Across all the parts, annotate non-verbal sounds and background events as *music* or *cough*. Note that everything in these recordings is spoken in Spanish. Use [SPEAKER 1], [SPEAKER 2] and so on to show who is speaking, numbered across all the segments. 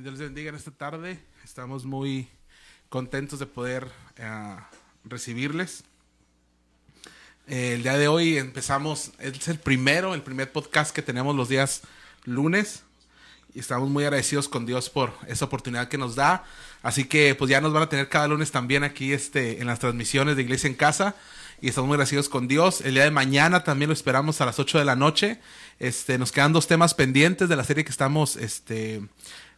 [SPEAKER 1] Dios les bendiga en esta tarde. Estamos muy contentos de poder eh, recibirles. El día de hoy empezamos, es el primero, el primer podcast que tenemos los días lunes. Y estamos muy agradecidos con Dios por esa oportunidad que nos da. Así que pues ya nos van a tener cada lunes también aquí este, en las transmisiones de Iglesia en Casa y estamos muy agradecidos con Dios. El día de mañana también lo esperamos a las 8 de la noche. Este, nos quedan dos temas pendientes de la serie que estamos este,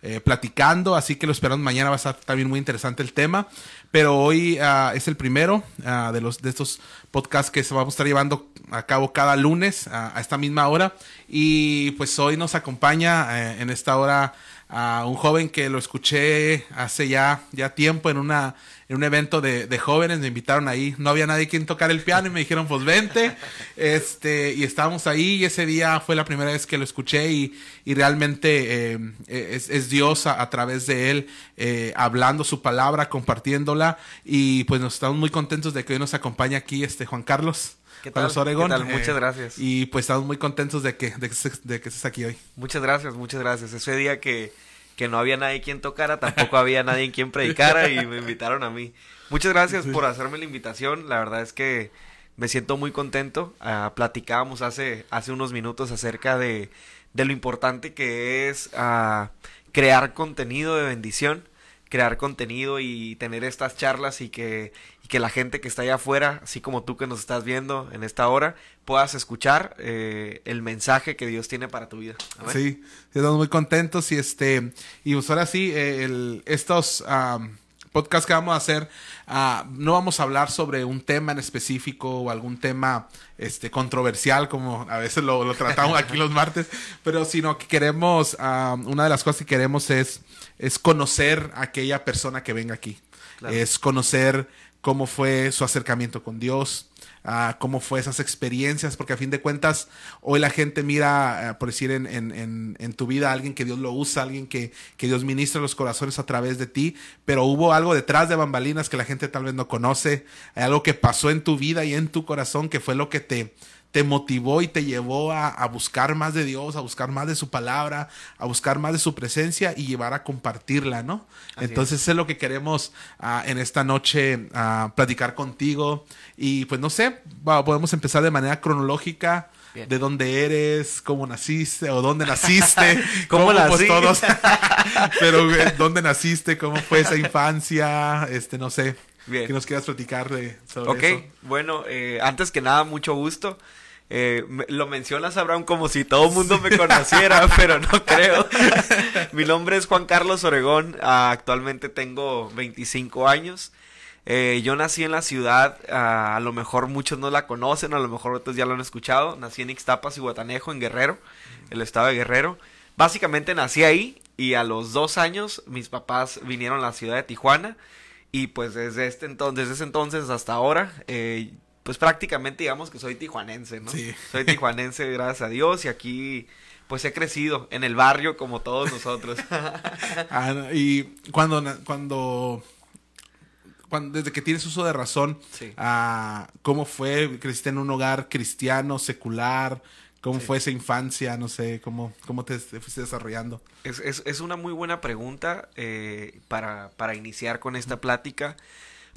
[SPEAKER 1] eh, platicando, así que lo esperamos mañana, va a estar también muy interesante el tema, pero hoy uh, es el primero uh, de, los, de estos podcasts que vamos a estar llevando a cabo cada lunes uh, a esta misma hora y pues hoy nos acompaña eh, en esta hora a un joven que lo escuché hace ya, ya tiempo en una en un evento de, de, jóvenes, me invitaron ahí, no había nadie quien tocar el piano y me dijeron, pues vente, *laughs* este, y estábamos ahí y ese día fue la primera vez que lo escuché y, y realmente eh, es, es, Dios a, a, través de él eh, hablando su palabra, compartiéndola y pues nos estamos muy contentos de que hoy nos acompañe aquí este Juan Carlos.
[SPEAKER 2] ¿Qué tal?
[SPEAKER 1] Oregón.
[SPEAKER 2] ¿Qué tal? Muchas
[SPEAKER 1] Eh,
[SPEAKER 2] gracias.
[SPEAKER 1] y pues estamos muy contentos de que, de que, de que estés aquí hoy.
[SPEAKER 2] Muchas gracias, muchas gracias. Ese día que, que no había nadie quien tocara, tampoco había nadie quien predicara y me invitaron a mí. Muchas gracias
[SPEAKER 1] Sí.
[SPEAKER 2] por hacerme la invitación. La verdad es que me siento muy contento. Ah, platicábamos hace, hace unos minutos acerca de, de lo importante que es ah, crear contenido de bendición, crear contenido y tener estas charlas y que, y que la gente que está allá afuera, así como tú que nos estás viendo en esta hora, puedas escuchar eh, el mensaje que Dios tiene para tu vida. Amén.
[SPEAKER 1] Sí, estamos muy contentos y este y pues ahora sí eh, el, estos um, podcasts que vamos a hacer uh, no vamos a hablar sobre un tema en específico o algún tema este controversial como a veces lo, lo tratamos aquí los martes, pero sino que queremos um, una de las cosas que queremos es es conocer a aquella persona que venga aquí,
[SPEAKER 2] Claro.
[SPEAKER 1] es conocer cómo fue su acercamiento con Dios, ah, cómo fue esas experiencias, porque a fin de cuentas hoy la gente mira, ah, por decir, en, en, en, en tu vida alguien que Dios lo usa, alguien que, que Dios ministra los corazones a través de ti, pero hubo algo detrás de bambalinas que la gente tal vez no conoce, algo que pasó en tu vida y en tu corazón que fue lo que te, te motivó y te llevó a, a, buscar más de Dios, a buscar más de su palabra, a buscar más de su presencia y llevar a compartirla, ¿no?
[SPEAKER 2] Así
[SPEAKER 1] Entonces es. es lo que queremos uh, en esta noche uh, platicar contigo y pues no sé, podemos empezar de manera cronológica.
[SPEAKER 2] Bien.
[SPEAKER 1] De dónde eres, cómo naciste o dónde naciste, *laughs*
[SPEAKER 2] ¿Cómo
[SPEAKER 1] pues,
[SPEAKER 2] nací?
[SPEAKER 1] todos, *laughs* *laughs* pero güey, dónde naciste, cómo fue esa infancia, este no sé,
[SPEAKER 2] Bien.
[SPEAKER 1] que nos quieras platicar de sobre
[SPEAKER 2] Ok,
[SPEAKER 1] eso.
[SPEAKER 2] bueno, eh, antes que nada, mucho gusto. Eh, lo mencionas, Abraham, como si todo el mundo me conociera, *laughs* pero no creo. Mi nombre es Juan Carlos Oregón, actualmente tengo 25 años. Eh, yo nací en la ciudad, ah, a lo mejor muchos no la conocen, a lo mejor otros ya lo han escuchado. Nací en Ixtapas y Guatanejo, en Guerrero, el estado de Guerrero. Básicamente nací ahí y a los dos años mis papás vinieron a la ciudad de Tijuana. Y pues desde este entonces, ese entonces hasta ahora, eh, pues prácticamente digamos que soy tijuanense, ¿no?
[SPEAKER 1] Sí.
[SPEAKER 2] Soy tijuanense, *laughs* gracias a Dios, y aquí pues he crecido en el barrio como todos nosotros. *laughs*
[SPEAKER 1] Ah, no, y cuando, cuando, cuando, desde que tienes uso de razón,
[SPEAKER 2] Sí.
[SPEAKER 1] ah, ¿cómo fue? ¿Creciste en un hogar cristiano, secular? ¿Cómo
[SPEAKER 2] Sí.
[SPEAKER 1] fue esa infancia? No sé, ¿cómo, cómo te, te fuiste desarrollando?
[SPEAKER 2] Es, es, es una muy buena pregunta eh, para, para iniciar con esta plática,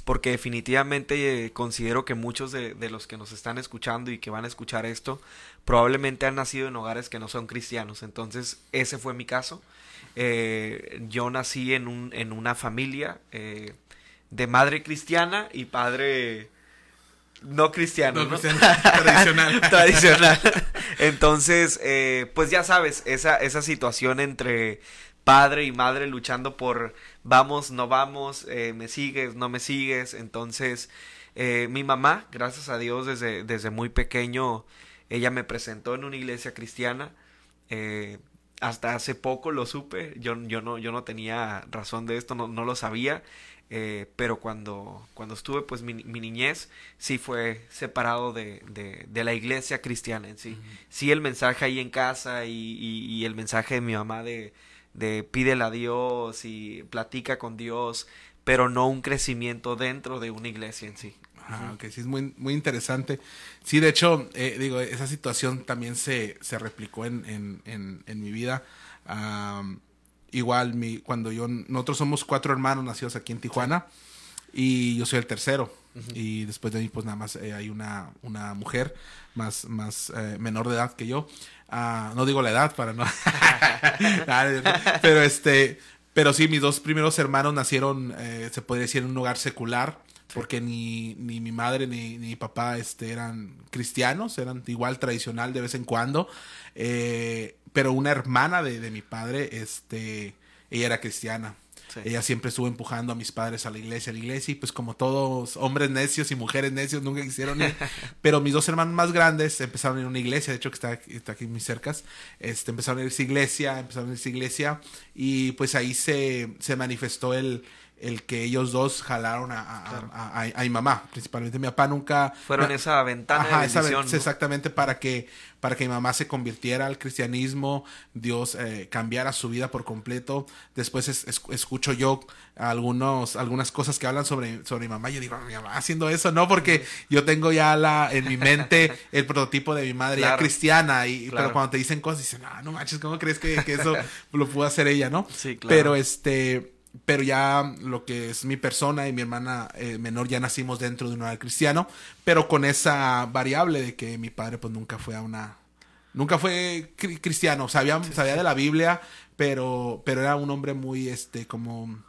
[SPEAKER 2] porque definitivamente eh, considero que muchos de, de los que nos están escuchando y que van a escuchar esto probablemente han nacido en hogares que no son cristianos. Entonces, ese fue mi caso. Eh, yo nací en, un, en una familia eh, de madre cristiana y padre no cristiano.
[SPEAKER 1] No,
[SPEAKER 2] ¿no?
[SPEAKER 1] cristiano, tradicional. *laughs*
[SPEAKER 2] tradicional. Entonces, eh, pues ya sabes, esa, esa situación entre padre y madre luchando por vamos, no vamos, eh, me sigues, no me sigues. Entonces, eh, mi mamá, gracias a Dios, desde, desde muy pequeño, ella me presentó en una iglesia cristiana. Eh, hasta hace poco lo supe, yo, yo, no, yo no tenía razón de esto, no, no lo sabía, eh, pero cuando, cuando estuve, pues mi, mi niñez sí fue separado de, de, de la iglesia cristiana en sí. Sí el mensaje ahí en casa y, y, y el mensaje de mi mamá de, de pídele a Dios y platica con Dios, pero no un crecimiento dentro de una iglesia en sí.
[SPEAKER 1] Ah, ok, sí, es muy, muy interesante. Sí, de hecho, eh, digo, esa situación también se, se replicó en, en, en, en mi vida. Am, igual, mi, cuando yo, nosotros somos cuatro hermanos nacidos aquí en Tijuana y yo soy el tercero. Y después de mí, pues nada más eh, hay una, una mujer más, más eh, menor de edad que yo. No digo la edad para no. *laughs* pero este, pero sí, mis dos primeros hermanos nacieron, eh, se podría decir, en un hogar secular porque ni, ni mi madre ni, ni, mi papá este, eran cristianos, eran igual tradicional de vez en cuando, eh, pero una hermana de, de, mi padre, este, ella era cristiana. Sí. Ella siempre estuvo empujando a mis padres a la iglesia, a la iglesia, y pues como todos hombres necios y mujeres necios nunca quisieron ir. *laughs* Pero mis dos hermanos más grandes empezaron a ir a una iglesia, de hecho que está, está aquí muy cerca, este, empezaron a ir a esa iglesia, empezaron a ir a esa iglesia, y pues ahí se, se manifestó el, el que ellos dos jalaron a, a, claro. a, a, mi mamá, principalmente mi papá nunca...
[SPEAKER 2] Fueron esa ventana ajá, de bendición,
[SPEAKER 1] esa, ¿no? Exactamente, para que, para que mi mamá se convirtiera al cristianismo, Dios eh, cambiara su vida por completo. Después es, es, escucho yo algunos, algunas cosas que hablan sobre, sobre mi mamá y yo digo, mi mamá haciendo eso, ¿no? Porque yo tengo ya la, en mi mente el prototipo de mi madre claro. ya cristiana, y, claro. pero cuando te dicen cosas, dicen, no, no manches, ¿cómo crees que, que eso lo pudo hacer ella, no?
[SPEAKER 2] Sí, claro.
[SPEAKER 1] Pero este pero ya lo que es mi persona y mi hermana eh, menor ya nacimos dentro de un hogar cristiano, pero con esa variable de que mi padre pues nunca fue a una nunca fue cri cristiano, sabía, sí, sabía sí. de la Biblia, pero pero era un hombre muy este como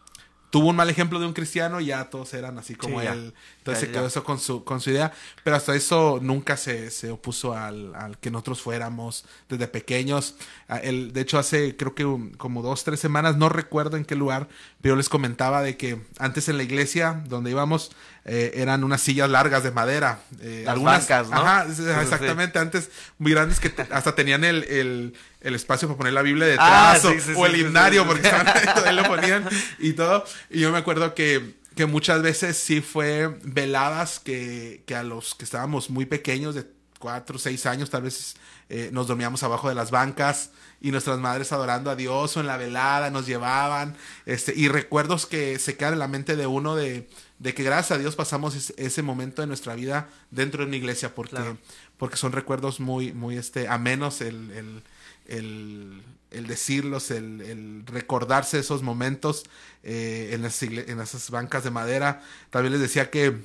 [SPEAKER 1] tuvo un mal ejemplo de un cristiano y ya todos eran así como
[SPEAKER 2] Sí, ya.
[SPEAKER 1] él. Entonces
[SPEAKER 2] Ya,
[SPEAKER 1] se quedó
[SPEAKER 2] ya.
[SPEAKER 1] eso con su, con su idea. Pero hasta eso nunca se, se opuso al, al que nosotros fuéramos desde pequeños. Ah, él, de hecho, hace creo que un- como dos, tres semanas, no recuerdo en qué lugar, pero yo les comentaba de que antes en la iglesia donde íbamos eh, eran unas sillas largas de madera. eh,
[SPEAKER 2] Las
[SPEAKER 1] algunas,
[SPEAKER 2] bancas, ¿no?
[SPEAKER 1] Ajá,
[SPEAKER 2] sí,
[SPEAKER 1] exactamente. Antes muy grandes que hasta tenían el, el, el espacio para poner la Biblia detrás
[SPEAKER 2] Ah,
[SPEAKER 1] o,
[SPEAKER 2] sí, sí,
[SPEAKER 1] o
[SPEAKER 2] sí,
[SPEAKER 1] el himnario porque estaban ahí *laughs* lo ponían y todo. Y yo me acuerdo que, que muchas veces sí fue veladas que, que a los que estábamos muy pequeños, de cuatro, seis años, tal vez eh, nos dormíamos abajo de las bancas y nuestras madres adorando a Dios o en la velada nos llevaban. Este, y recuerdos que se quedan en la mente de uno de, de que gracias a Dios pasamos es- ese momento de nuestra vida dentro de una iglesia porque,
[SPEAKER 2] Claro.
[SPEAKER 1] porque son recuerdos muy, muy este, amenos el, el, el, el decirlos, el, el recordarse esos momentos eh, en, las en esas bancas de madera. También les decía que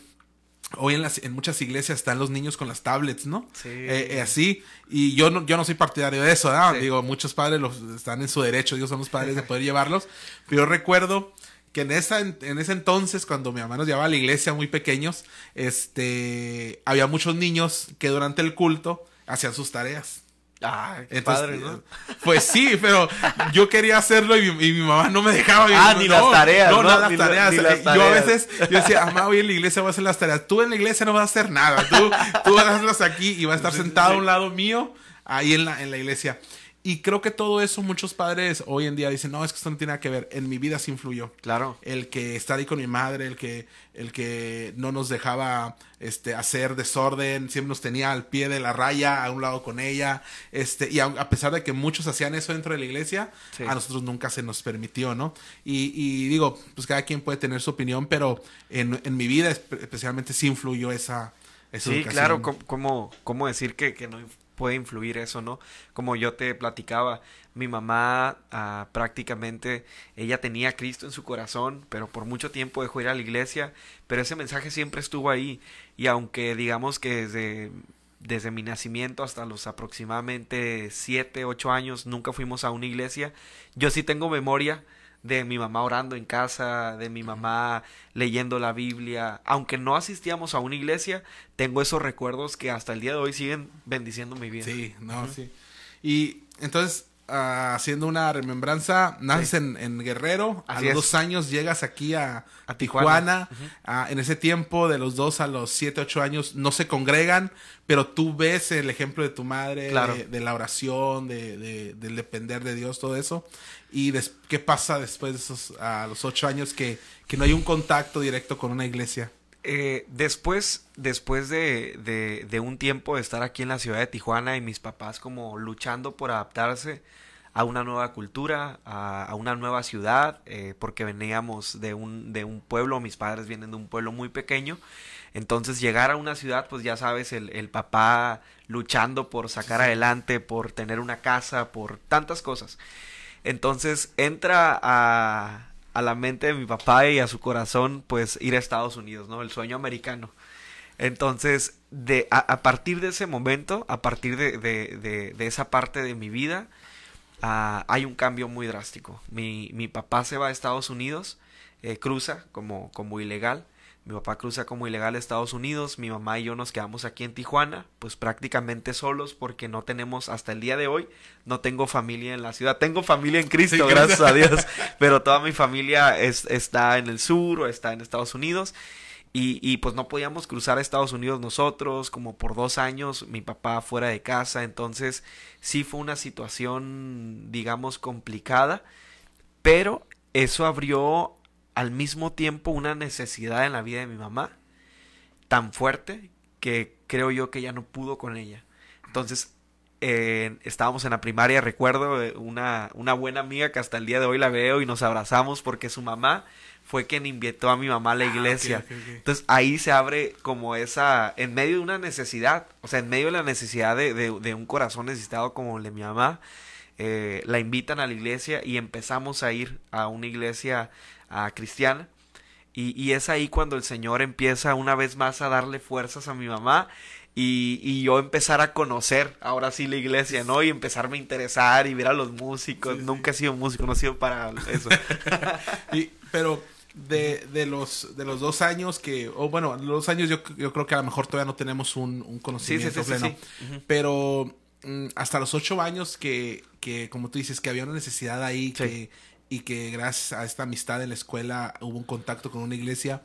[SPEAKER 1] hoy en, las, en muchas iglesias están los niños con las tablets, ¿no?
[SPEAKER 2] Sí.
[SPEAKER 1] Eh, eh, así, y yo no, yo no soy partidario de eso, ¿no?
[SPEAKER 2] Sí.
[SPEAKER 1] Digo, muchos padres los, están en su derecho, ellos son los padres de *laughs* poder llevarlos, pero yo recuerdo que en, esa, en ese entonces, cuando mi mamá nos llevaba a la iglesia muy pequeños, este, había muchos niños que durante el culto hacían sus tareas.
[SPEAKER 2] Ah, qué
[SPEAKER 1] Entonces,
[SPEAKER 2] padre, ¿no?
[SPEAKER 1] Pues sí, pero yo quería hacerlo y mi, y mi mamá no me dejaba.
[SPEAKER 2] Ah, ni las tareas,
[SPEAKER 1] No,
[SPEAKER 2] ¿no?
[SPEAKER 1] no, las
[SPEAKER 2] Ni
[SPEAKER 1] tareas.
[SPEAKER 2] ni las
[SPEAKER 1] Yo a veces, yo decía, mamá, hoy en la iglesia voy a hacer las tareas. Tú en la iglesia no vas a hacer nada. Tú, tú vas a hacerlas aquí y vas a estar sentado a un lado mío, ahí en la, en la iglesia. Y creo que todo eso muchos padres hoy en día dicen, no, es que esto no tiene nada que ver. En mi vida sí influyó
[SPEAKER 2] Claro.
[SPEAKER 1] el que estar ahí con mi madre, el que, el que no nos dejaba este, hacer desorden, siempre nos tenía al pie de la raya, a un lado con ella, este, y a, a pesar de que muchos hacían eso dentro de la iglesia,
[SPEAKER 2] Sí.
[SPEAKER 1] a nosotros nunca se nos permitió, ¿no? Y, y digo, pues cada quien puede tener su opinión, pero en, en mi vida espe- especialmente sí influyó esa, esa
[SPEAKER 2] Sí,
[SPEAKER 1] educación.
[SPEAKER 2] claro, ¿cómo, cómo, decir que, que no puede influir eso, no? Como yo te platicaba, mi mamá ah, prácticamente, ella tenía a Cristo en su corazón, pero por mucho tiempo dejó ir a la iglesia, pero ese mensaje siempre estuvo ahí, y aunque digamos que desde, desde mi nacimiento hasta los aproximadamente 7, 8 años nunca fuimos a una iglesia, yo sí tengo memoria de mi mamá orando en casa, de mi mamá leyendo la Biblia. Aunque no asistíamos a una iglesia, tengo esos recuerdos que hasta el día de hoy siguen bendiciendo mi vida.
[SPEAKER 1] Sí, no, sí. Y entonces, ah, haciendo una remembranza, naces
[SPEAKER 2] Sí.
[SPEAKER 1] en, en Guerrero, a los dos años llegas aquí a,
[SPEAKER 2] A
[SPEAKER 1] Tijuana. Ah, en ese tiempo, de los dos a los siete, ocho años, no se congregan, pero tú ves el ejemplo de tu madre,
[SPEAKER 2] Claro.
[SPEAKER 1] de, de la oración, de, de- del depender de Dios, todo eso. ¿Y des- qué pasa después de esos, a los ocho años que, que no hay un contacto directo con una iglesia?
[SPEAKER 2] Eh, después, después de, de, de un tiempo de estar aquí en la ciudad de Tijuana y mis papás como luchando por adaptarse a una nueva cultura, a, a una nueva ciudad, eh, porque veníamos de un, de un pueblo, mis padres vienen de un pueblo muy pequeño, entonces llegar a una ciudad, pues ya sabes, el, el papá luchando por sacar adelante, por tener una casa, por tantas cosas. Entonces entra a, a la mente de mi papá y a su corazón, pues ir a Estados Unidos, ¿no? El sueño americano. Entonces, de, a, partir de ese momento, a partir de, de, de esa parte de mi vida, uh, hay un cambio muy drástico. Mi, mi, papá se va a Estados Unidos, eh, cruza como, como ilegal. Mi papá cruza como ilegal a Estados Unidos, mi mamá y yo nos quedamos aquí en Tijuana, pues prácticamente solos porque no tenemos, hasta el día de hoy, no tengo familia en la ciudad. Tengo familia en Cristo, gracias a Dios, *laughs* pero toda mi familia es, está en el sur o está en Estados Unidos. Y, y, pues no podíamos cruzar a Estados Unidos nosotros, como por dos años, mi papá fuera de casa, entonces sí fue una situación, digamos, complicada, pero eso abrió al mismo tiempo una necesidad en la vida de mi mamá tan fuerte que creo yo que ya no pudo con ella. Entonces, eh, estábamos en la primaria, recuerdo eh, una, una buena amiga que hasta el día de hoy la veo y nos abrazamos porque su mamá fue quien invitó a mi mamá a la ah, iglesia. Entonces ahí se abre como esa, en medio de una necesidad, o sea, en medio de la necesidad de, de, un corazón necesitado como el de mi mamá, eh, la invitan a la iglesia y empezamos a ir a una iglesia cristiana. Y, y, es ahí cuando el Señor empieza una vez más a darle fuerzas a mi mamá y, y, yo empezar a conocer ahora sí la iglesia, ¿no? Y empezarme a interesar y ver a los músicos. Nunca he sido músico, no he sido para eso. *laughs*
[SPEAKER 1] y, pero de, de, los, de los dos años que, o bueno, los años yo, yo creo que a lo mejor todavía no tenemos un, un conocimiento pleno, pero mm, hasta los ocho años que, que, como tú dices, que había una necesidad ahí que, y que gracias a esta amistad en la escuela hubo un contacto con una iglesia,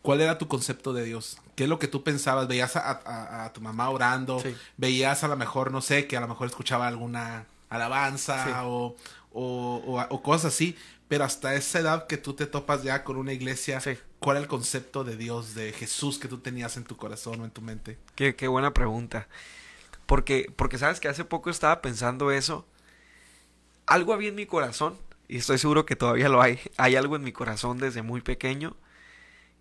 [SPEAKER 1] ¿cuál era tu concepto de Dios? ¿Qué es lo que tú pensabas? ¿Veías a, a, tu mamá orando? ¿Veías a lo mejor, no sé, que a lo mejor escuchaba alguna alabanza o, o, o, cosas así? Pero hasta esa edad que tú te topas ya con una iglesia, ¿cuál es el concepto de Dios, de Jesús que tú tenías en tu corazón o en tu mente?
[SPEAKER 2] Qué, qué buena pregunta. Porque, porque sabes que hace poco estaba pensando eso. Algo había en mi corazón, y estoy seguro que todavía lo hay. Hay algo en mi corazón desde muy pequeño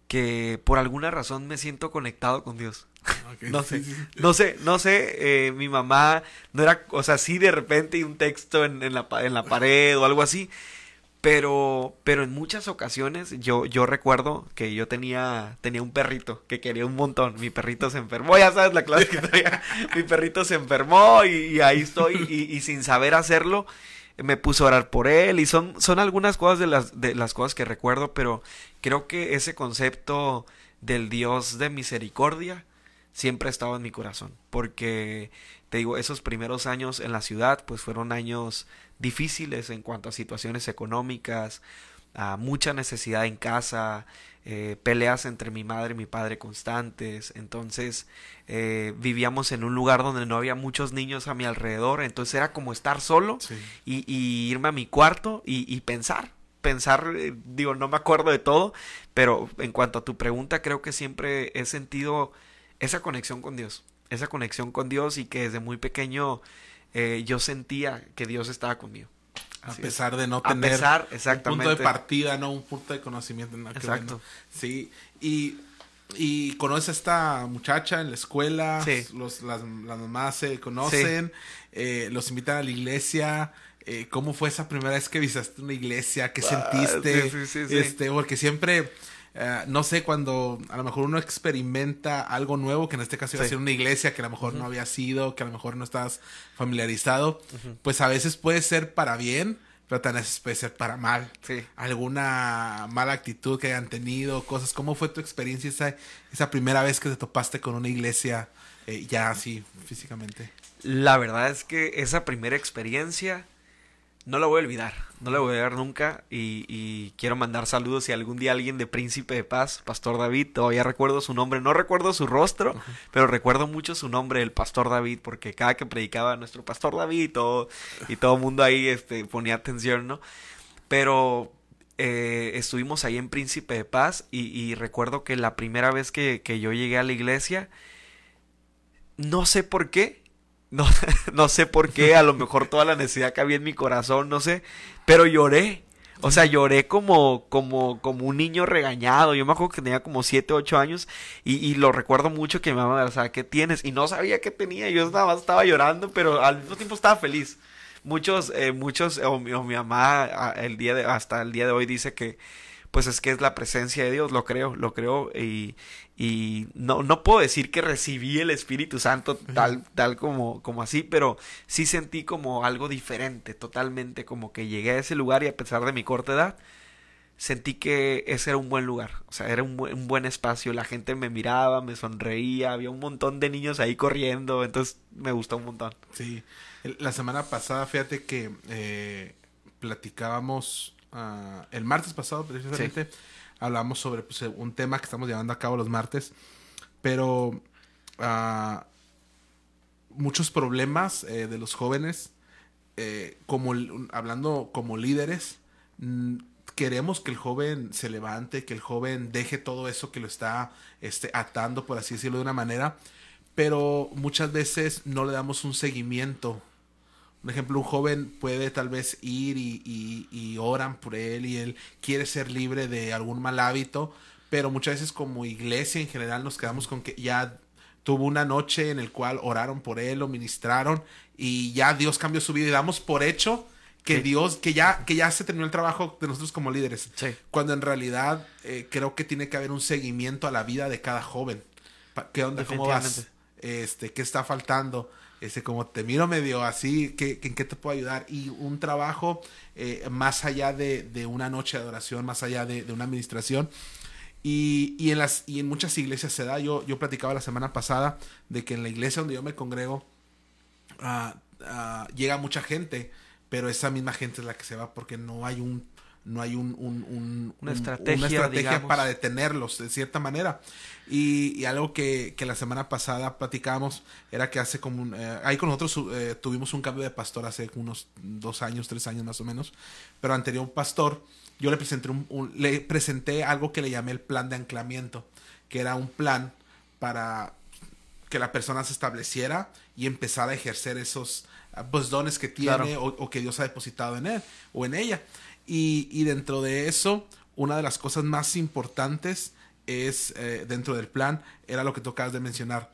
[SPEAKER 2] que por alguna razón me siento conectado con Dios. *laughs* no sé, no sé, no sé, eh, mi mamá no era, o sea, sí de repente un texto en, en, la, en la pared o algo así, pero, pero en muchas ocasiones yo, yo recuerdo que yo tenía, tenía un perrito que quería un montón. Mi perrito se enfermó, ya sabes la clase que traía. Mi perrito se enfermó y, ahí estoy y, sin saber hacerlo me puso a orar por él y son, son algunas cosas de las, de las cosas que recuerdo, pero creo que ese concepto del Dios de misericordia siempre ha estado en mi corazón, porque te digo, esos primeros años en la ciudad pues fueron años difíciles en cuanto a situaciones económicas, a mucha necesidad en casa, eh, peleas entre mi madre y mi padre constantes, entonces eh, vivíamos en un lugar donde no había muchos niños a mi alrededor, entonces era como estar solo y, irme a mi cuarto y, pensar, pensar, eh, digo, no me acuerdo de todo, pero en cuanto a tu pregunta, creo que siempre he sentido esa conexión con Dios, esa conexión con Dios y que desde muy pequeño eh, yo sentía que Dios estaba conmigo.
[SPEAKER 1] A pesar de no tener un punto de partida, no un punto de conocimiento. Exacto. Sí, y, y conoces a esta muchacha en la escuela, los, las, mamás se conocen, eh, los invitan a la iglesia. Eh, ¿Cómo fue esa primera vez que visitaste una iglesia? ¿Qué ah, sentiste? este, porque siempre eh, no sé, cuando a lo mejor uno experimenta algo nuevo, que en este caso iba a ser una iglesia que a lo mejor no había sido, que a lo mejor no estás familiarizado, pues a veces puede ser para bien, pero también puede ser para mal. Alguna mala actitud que hayan tenido, cosas. ¿Cómo fue tu experiencia esa, esa primera vez que te topaste con una iglesia eh, ya así físicamente?
[SPEAKER 2] La verdad es que esa primera experiencia no la voy a olvidar, no la voy a olvidar nunca y, quiero mandar saludos si algún día alguien de Príncipe de Paz, Pastor David, todavía recuerdo su nombre, no recuerdo su rostro, pero recuerdo mucho su nombre, el Pastor David, porque cada que predicaba nuestro Pastor David todo, y todo el mundo ahí este, ponía atención, ¿no? Pero eh, estuvimos ahí en Príncipe de Paz y, recuerdo que la primera vez que, que yo llegué a la iglesia, no sé por qué, no, *laughs* no sé por qué, a lo mejor toda la necesidad que había en mi corazón, no sé, pero lloré. O sea, lloré como, como, como un niño regañado. Yo me acuerdo que tenía como 7, 8 años y, y lo recuerdo mucho que mi mamá, o sea, ¿qué tienes? Y no sabía qué tenía. Yo nada más estaba llorando, pero al mismo tiempo estaba feliz. muchos, eh, muchos, o mi, o mi mamá el día de, hasta el día de hoy dice que pues es que es la presencia de Dios, lo creo, lo creo y, y no, no puedo decir que recibí el Espíritu Santo tal, tal como, como así, pero sí sentí como algo diferente, totalmente como que llegué a ese lugar y a pesar de mi corta edad, sentí que ese era un buen lugar, o sea, era un buen, un buen espacio, la gente me miraba, me sonreía, había un montón de niños ahí corriendo, entonces me gustó un montón.
[SPEAKER 1] Sí, la semana pasada, fíjate que eh, platicábamos Ah, el martes pasado precisamente hablamos sobre pues, un tema que estamos llevando a cabo los martes, pero uh, muchos problemas eh, de los jóvenes, eh, como hablando como líderes, queremos que el joven se levante, que el joven deje todo eso que lo está este, atando, por así decirlo de una manera, pero muchas veces no le damos un seguimiento por ejemplo, un joven puede tal vez ir y, oran por él y él quiere ser libre de algún mal hábito, pero muchas veces como iglesia en general nos quedamos con que ya tuvo una noche en el cual oraron por él, lo ministraron y ya Dios cambió su vida y damos por hecho que Dios, que ya, que ya se terminó el trabajo de nosotros como líderes. Cuando en realidad eh, creo que tiene que haber un seguimiento a la vida de cada joven. ¿Qué onda? ¿Cómo vas? Este, ¿qué está faltando? Ese como te miro medio así, ¿qué, ¿en qué te puedo ayudar? Y un trabajo eh, más allá de, una noche de adoración, más allá de, una administración. Y, y, en las, y en muchas iglesias se da, yo, yo platicaba la semana pasada de que en la iglesia donde yo me congrego ah, llega mucha gente, pero esa misma gente es la que se va porque no hay un no hay un,
[SPEAKER 2] una estrategia,
[SPEAKER 1] para detenerlos de cierta manera. Y, algo que, que, la semana pasada platicamos era que hace como eh, ahí con nosotros eh, tuvimos un cambio de pastor hace unos dos años, tres años más o menos, pero anterior pastor, yo le presenté, un, le presenté algo que le llamé el plan de anclamiento, que era un plan para que la persona se estableciera y empezara a ejercer esos pues, dones que tiene o, o que Dios ha depositado en él o en ella. Y, dentro de eso, una de las cosas más importantes es, eh, dentro del plan, era lo que tú acabas de mencionar,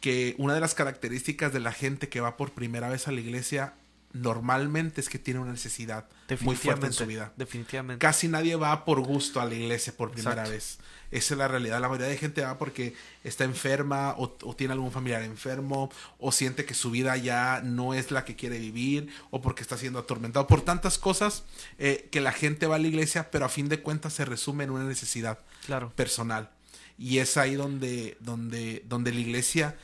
[SPEAKER 1] que una de las características de la gente que va por primera vez a la iglesia normalmente es que tiene una necesidad muy fuerte en su vida.
[SPEAKER 2] Definitivamente.
[SPEAKER 1] Casi nadie va por gusto a la iglesia por primera vez. Esa es la realidad. La mayoría de gente va porque está enferma o, tiene algún familiar enfermo o siente que su vida ya no es la que quiere vivir o porque está siendo atormentado por tantas cosas eh, que la gente va a la iglesia, pero a fin de cuentas se resume en una necesidad personal. Y es ahí donde, donde, donde la iglesia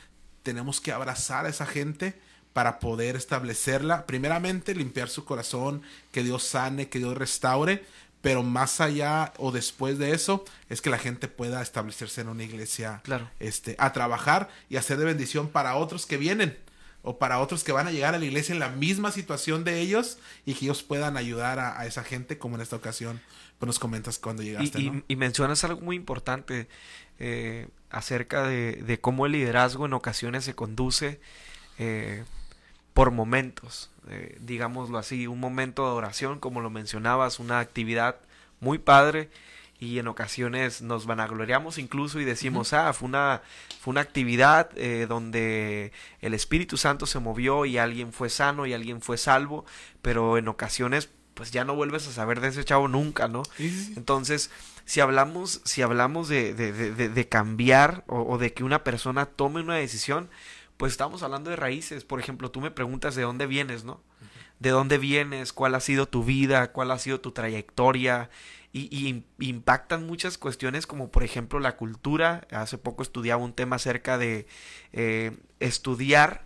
[SPEAKER 1] tenemos que abrazar a esa gente para poder establecerla. Primeramente, limpiar su corazón, que Dios sane, que Dios restaure, pero más allá o después de eso es que la gente pueda establecerse en una iglesia
[SPEAKER 2] claro.
[SPEAKER 1] este a trabajar y hacer de bendición para otros que vienen o para otros que van a llegar a la iglesia en la misma situación de ellos y que ellos puedan ayudar a, esa gente como en esta ocasión pues nos comentas cuando llegaste
[SPEAKER 2] y, y, mencionas algo muy importante eh, acerca de, de, cómo el liderazgo en ocasiones se conduce eh, por momentos, eh, digámoslo así, un momento de oración, como lo mencionabas, una actividad muy padre y en ocasiones nos vanagloriamos incluso y decimos, ah, fue una, fue una actividad eh, donde el Espíritu Santo se movió y alguien fue sano y alguien fue salvo, pero en ocasiones pues ya no vuelves a saber de ese chavo nunca, ¿no? Entonces, si hablamos, si hablamos de, de, de, de cambiar o, o, de que una persona tome una decisión, pues estamos hablando de raíces. Por ejemplo, tú me preguntas de dónde vienes, ¿no? De dónde vienes, cuál ha sido tu vida, cuál ha sido tu trayectoria. Y, impactan muchas cuestiones como por ejemplo la cultura. Hace poco estudiaba un tema acerca de eh, estudiar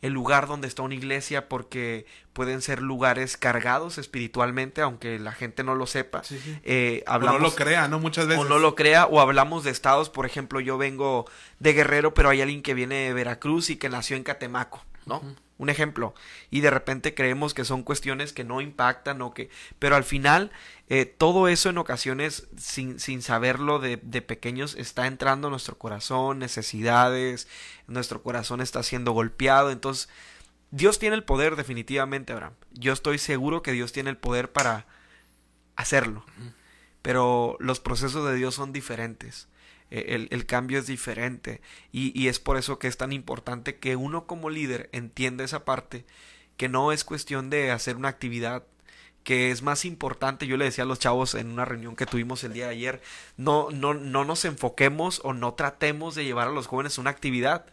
[SPEAKER 2] el lugar donde está una iglesia porque pueden ser lugares cargados espiritualmente, aunque la gente no lo sepa.
[SPEAKER 1] Eh, hablamos, o no lo crea, ¿no? Muchas veces.
[SPEAKER 2] O no lo crea, o hablamos de estados, por ejemplo, yo vengo de Guerrero, pero hay alguien que viene de Veracruz y que nació en Catemaco, ¿no? Un ejemplo. Y de repente creemos que son cuestiones que no impactan o que... Pero al final, eh, todo eso en ocasiones, sin, sin saberlo de, de, pequeños, está entrando a nuestro corazón, necesidades, nuestro corazón está siendo golpeado. Entonces, Dios tiene el poder definitivamente, Abraham. Yo estoy seguro que Dios tiene el poder para hacerlo. Pero los procesos de Dios son diferentes. Eh, el, cambio es diferente. Y, es por eso que es tan importante que uno como líder entienda esa parte que no es cuestión de hacer una actividad que es más importante, yo le decía a los chavos en una reunión que tuvimos el día de ayer, no, no, no nos enfoquemos o no tratemos de llevar a los jóvenes una actividad,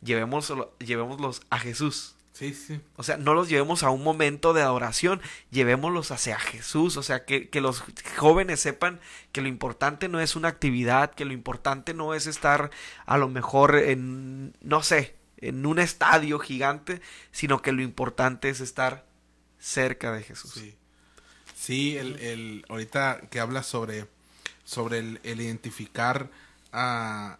[SPEAKER 2] llevémoslos a Jesús.
[SPEAKER 1] Sí, sí.
[SPEAKER 2] O sea, no los llevemos a un momento de adoración, llevémoslos hacia Jesús. O sea, que, que, los jóvenes sepan que lo importante no es una actividad, que lo importante no es estar a lo mejor en, no sé, en un estadio gigante, sino que lo importante es estar cerca de Jesús.
[SPEAKER 1] Sí. Sí, el, el, ahorita que hablas sobre, sobre el, el identificar a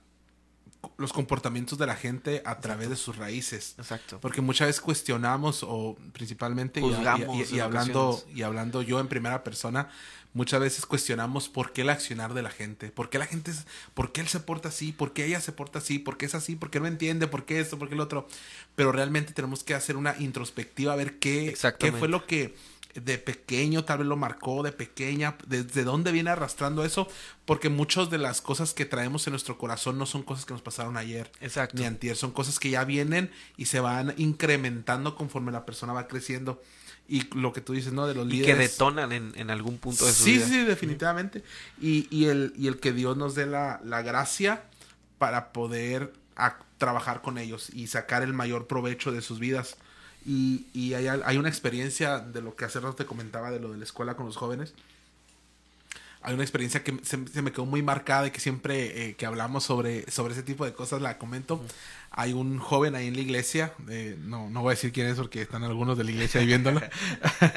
[SPEAKER 1] los comportamientos de la gente a través de sus raíces.
[SPEAKER 2] Exacto.
[SPEAKER 1] Porque muchas veces cuestionamos o principalmente y,
[SPEAKER 2] Juzgamos
[SPEAKER 1] y- hablando y hablando yo en primera persona, muchas veces cuestionamos por qué el accionar de la gente, por qué la gente es, por qué él se porta así, por qué ella se porta así, por qué es así, por qué no entiende, por qué esto, por qué lo otro. Pero realmente tenemos que hacer una introspectiva a ver qué, qué fue lo que de pequeño tal vez lo marcó, de pequeña, desde dónde viene arrastrando eso, porque muchas de las cosas que traemos en nuestro corazón no son cosas que nos pasaron ayer
[SPEAKER 2] Exacto.
[SPEAKER 1] ni antier, son cosas que ya vienen y se van incrementando conforme la persona va creciendo. Y lo que tú dices, ¿no? De los
[SPEAKER 2] Y que detonan en, en algún punto de su
[SPEAKER 1] sí,
[SPEAKER 2] vida.
[SPEAKER 1] sí, definitivamente. Y, y, el, y el que Dios nos dé la, la gracia para poder trabajar con ellos y sacar el mayor provecho de sus vidas. Y, y hay, hay una experiencia de lo que hace rato te comentaba de lo de la escuela con los jóvenes. Hay una experiencia que se, se me quedó muy marcada y que siempre eh, que hablamos sobre, sobre ese tipo de cosas la comento. Hay un joven ahí en la iglesia, eh, no, no voy a decir quién es porque están algunos de la iglesia ahí viéndolo.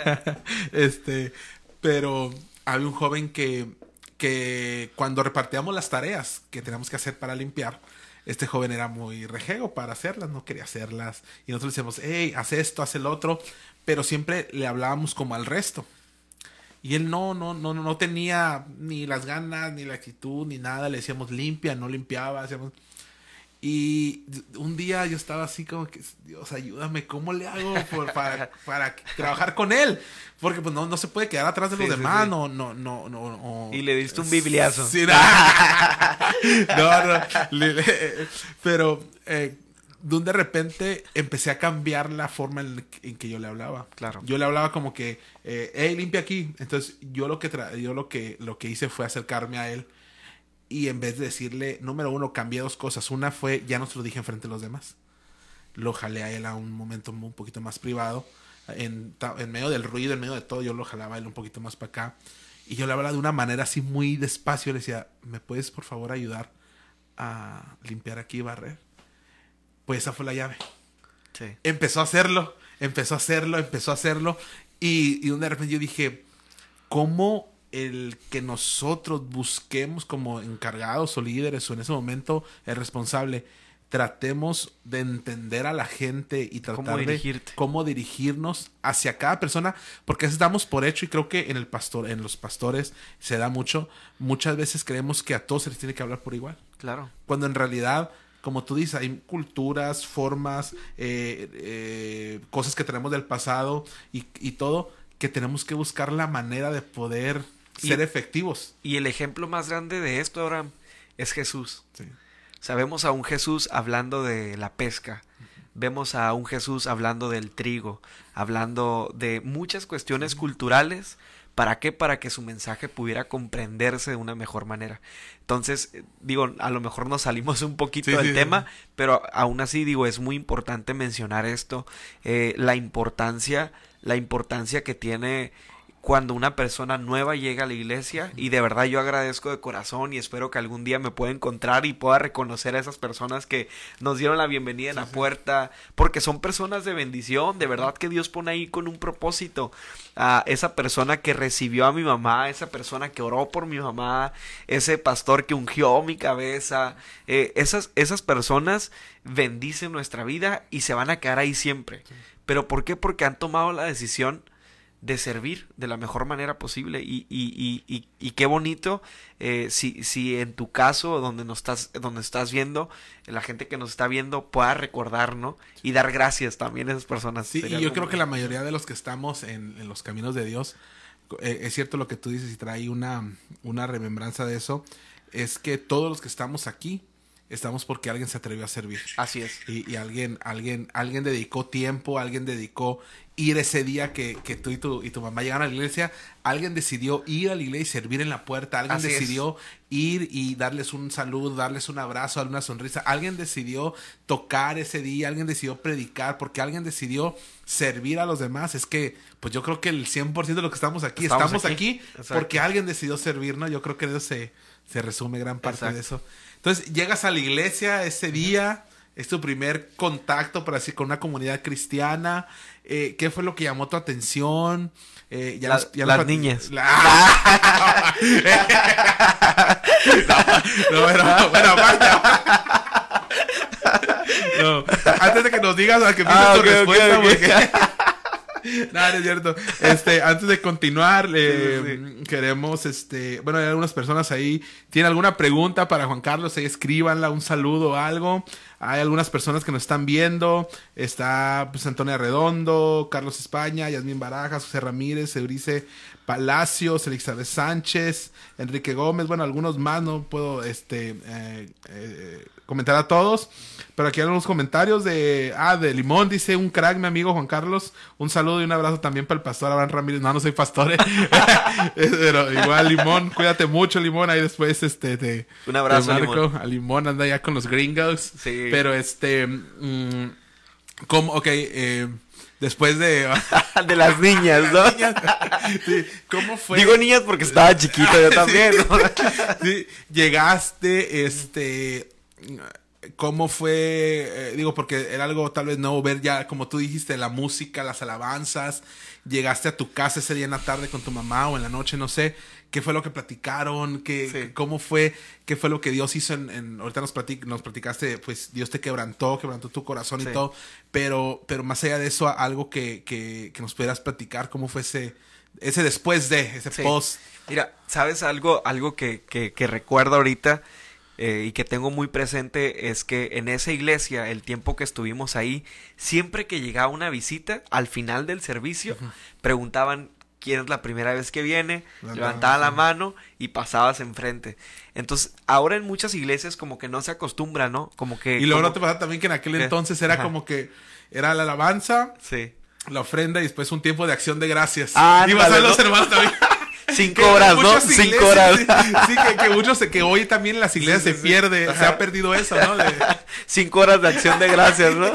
[SPEAKER 1] *laughs* este, pero había un joven que, que cuando repartíamos las tareas que teníamos que hacer para limpiar, este joven era muy rejego para hacerlas, no quería hacerlas. Y nosotros le decíamos, hey, haz esto, haz el otro, pero siempre le hablábamos como al resto. Y él no, no, no, no tenía ni las ganas, ni la actitud, ni nada. Le decíamos limpia, no limpiaba. Hacíamos... Y un día yo estaba así como que, Dios, ayúdame, ¿cómo le hago por- para, *laughs* para trabajar con él? Porque pues no, no se puede quedar atrás de los
[SPEAKER 2] Sí,
[SPEAKER 1] demás,
[SPEAKER 2] sí.
[SPEAKER 1] no, no, no, no, no.
[SPEAKER 2] Y le diste un bibliazo.
[SPEAKER 1] Sí, no, *laughs* no, no, pero eh, de repente empecé a cambiar la forma en, en que yo le hablaba.
[SPEAKER 2] Claro.
[SPEAKER 1] Yo le hablaba como que, eh, hey, limpia aquí. Entonces yo lo que tra- yo lo que lo que hice fue acercarme a él y en vez de decirle, número uno, cambié dos cosas. Una fue, ya no se lo dije enfrente de los demás. Lo jalé a él a un momento un poquito más privado. En, en medio del ruido, en medio de todo, yo lo jalaba a él un poquito más para acá. Y yo le hablaba de una manera así muy despacio. Le decía, ¿me puedes por favor ayudar a limpiar aquí y barrer? Pues esa fue la llave
[SPEAKER 2] Sí.
[SPEAKER 1] empezó a hacerlo, empezó a hacerlo, empezó a hacerlo. Y, y de repente yo dije, ¿cómo el que nosotros busquemos como encargados o líderes o en ese momento el responsable, tratemos de entender a la gente y tratar
[SPEAKER 2] ¿Cómo
[SPEAKER 1] de cómo dirigirnos hacia cada persona, porque damos por hecho y creo que en el pastor, en los pastores se da mucho, muchas veces creemos que a todos se les tiene que hablar por igual
[SPEAKER 2] Claro.
[SPEAKER 1] cuando en realidad, como tú dices, hay culturas, formas, eh, eh, cosas que tenemos del pasado y, y todo, que tenemos que buscar la manera de poder
[SPEAKER 2] Y-
[SPEAKER 1] ser efectivos.
[SPEAKER 2] Y el ejemplo más grande de esto, Abraham, es Jesús. Sabemos a un Jesús hablando de la pesca. Vemos a un Jesús hablando del trigo, hablando de muchas cuestiones culturales. ¿Para qué? Para que su mensaje pudiera comprenderse de una mejor manera. Entonces, eh, digo, a lo mejor nos salimos un poquito
[SPEAKER 1] Sí,
[SPEAKER 2] del
[SPEAKER 1] sí,
[SPEAKER 2] tema,
[SPEAKER 1] sí.
[SPEAKER 2] pero aún así digo, es muy importante mencionar esto, eh, la importancia, la importancia que tiene cuando una persona nueva llega a la iglesia y de verdad yo agradezco de corazón y espero que algún día me pueda encontrar y pueda reconocer a esas personas que nos dieron la bienvenida en la puerta porque son personas de bendición, de verdad que Dios pone ahí con un propósito a esa persona que recibió a mi mamá, esa persona que oró por mi mamá, ese pastor que ungió mi cabeza, eh, esas, esas personas bendicen nuestra vida y se van a quedar ahí siempre. ¿Pero por qué? Porque han tomado la decisión de servir de la mejor manera posible y, y, y, y, y qué bonito eh, si, si en tu caso donde nos estás donde estás viendo la gente que nos está viendo pueda recordar no y dar gracias también a esas personas.
[SPEAKER 1] Sí, y yo creo que la mayoría de los que estamos en, en los caminos de Dios, eh, es cierto lo que tú dices y trae una, una remembranza de eso, es que todos los que estamos aquí, estamos porque alguien se atrevió a servir.
[SPEAKER 2] así es
[SPEAKER 1] Y, y alguien, alguien, alguien dedicó tiempo, alguien dedicó ir ese día que, que tú y tu, y tu mamá llegaron a la iglesia, alguien decidió ir a la iglesia y servir en la puerta, alguien
[SPEAKER 2] Así es.
[SPEAKER 1] decidió ir y darles un saludo, darles un abrazo, darle una sonrisa, alguien decidió tocar ese día, alguien decidió predicar, porque alguien decidió servir a los demás. Es que, pues yo creo que el 100% de lo que estamos aquí,
[SPEAKER 2] Estamos
[SPEAKER 1] estamos,
[SPEAKER 2] aquí.
[SPEAKER 1] porque alguien decidió servir, ¿no? Yo creo que de eso se, se resume gran parte de eso. Entonces, llegas a la iglesia ese día, es tu primer contacto, por así, con una comunidad cristiana. Eh, ¿Qué fue lo que llamó tu atención? Eh,
[SPEAKER 2] La-
[SPEAKER 1] nos
[SPEAKER 2] las niñas. *laughs*
[SPEAKER 1] La- no, bueno. *laughs* No, antes de que nos digas a que empieces
[SPEAKER 2] Ah,
[SPEAKER 1] tu respuesta,
[SPEAKER 2] ok.
[SPEAKER 1] porque... *laughs* No, no es cierto. Este, antes de continuar, eh,
[SPEAKER 2] Sí,
[SPEAKER 1] queremos, este, bueno, hay algunas personas ahí. ¿Tienen alguna pregunta para Juan Carlos? Ahí escríbanla, un saludo o algo. Hay algunas personas que nos están viendo. Está pues Antonia Redondo, Carlos España, Yasmín Barajas, José Ramírez, Eurice Palacios, Elizabeth Sánchez, Enrique Gómez, bueno, algunos más, no puedo este eh, eh, comentar a todos. Pero aquí hay algunos comentarios de. Ah, de Limón, dice un crack, mi amigo Juan Carlos. Un saludo y un abrazo también para el pastor Abraham Ramírez. No, no soy pastor, eh. *laughs* Pero igual, Limón, cuídate mucho, Limón. Ahí después, este, te.
[SPEAKER 2] Un abrazo,
[SPEAKER 1] te marco.
[SPEAKER 2] Limón.
[SPEAKER 1] A Limón anda ya con los gringos.
[SPEAKER 2] Sí.
[SPEAKER 1] Pero este. mm, ¿Cómo? Ok, eh, después de. *laughs*
[SPEAKER 2] de las niñas, ¿no? *laughs*
[SPEAKER 1] Sí, ¿Cómo fue?
[SPEAKER 2] Digo niñas porque estaba chiquito yo *laughs* también. ¿no?
[SPEAKER 1] Sí, llegaste, este, ¿cómo fue? Eh, digo, porque era algo tal vez nuevo ver ya, como tú dijiste, la música, las alabanzas. Llegaste a tu casa ese día en la tarde con tu mamá o en la noche, no sé. ¿Qué fue lo que platicaron? ¿Qué,
[SPEAKER 2] Sí.
[SPEAKER 1] ¿Cómo fue? ¿Qué fue lo que Dios hizo en... en- ahorita nos, platic- nos platicaste, pues Dios te quebrantó, quebrantó tu corazón
[SPEAKER 2] Sí.
[SPEAKER 1] y todo. Pero, pero más allá de eso, algo que, que, que nos pudieras platicar, ¿cómo fue ese, ese después de, ese
[SPEAKER 2] Sí.
[SPEAKER 1] post?
[SPEAKER 2] Mira, ¿sabes algo, algo que, que, que recuerdo ahorita eh, y que tengo muy presente? Es que en esa iglesia, el tiempo que estuvimos ahí, siempre que llegaba una visita, al final del servicio, preguntaban quién es la primera vez que viene,
[SPEAKER 1] levantaban
[SPEAKER 2] la mano y pasabas enfrente. Entonces, ahora en muchas iglesias como que no se acostumbra, ¿no? Como que...
[SPEAKER 1] Y luego
[SPEAKER 2] como-
[SPEAKER 1] no te pasa también que en aquel
[SPEAKER 2] ¿Qué?
[SPEAKER 1] entonces era
[SPEAKER 2] Ajá.
[SPEAKER 1] como que era la alabanza,
[SPEAKER 2] Sí.
[SPEAKER 1] la ofrenda y después un tiempo de acción de gracias.
[SPEAKER 2] Ah,
[SPEAKER 1] y vas a los
[SPEAKER 2] ¿no?
[SPEAKER 1] hermanos también. *laughs*
[SPEAKER 2] Cinco
[SPEAKER 1] Que
[SPEAKER 2] horas, ¿no? Cinco horas.
[SPEAKER 1] Sí, sí, que, que muchos, que hoy también en las iglesias
[SPEAKER 2] Sí, sí,
[SPEAKER 1] se pierde, se ha perdido eso, ¿no? De- *laughs*
[SPEAKER 2] Cinco horas de acción de gracias, ¿no?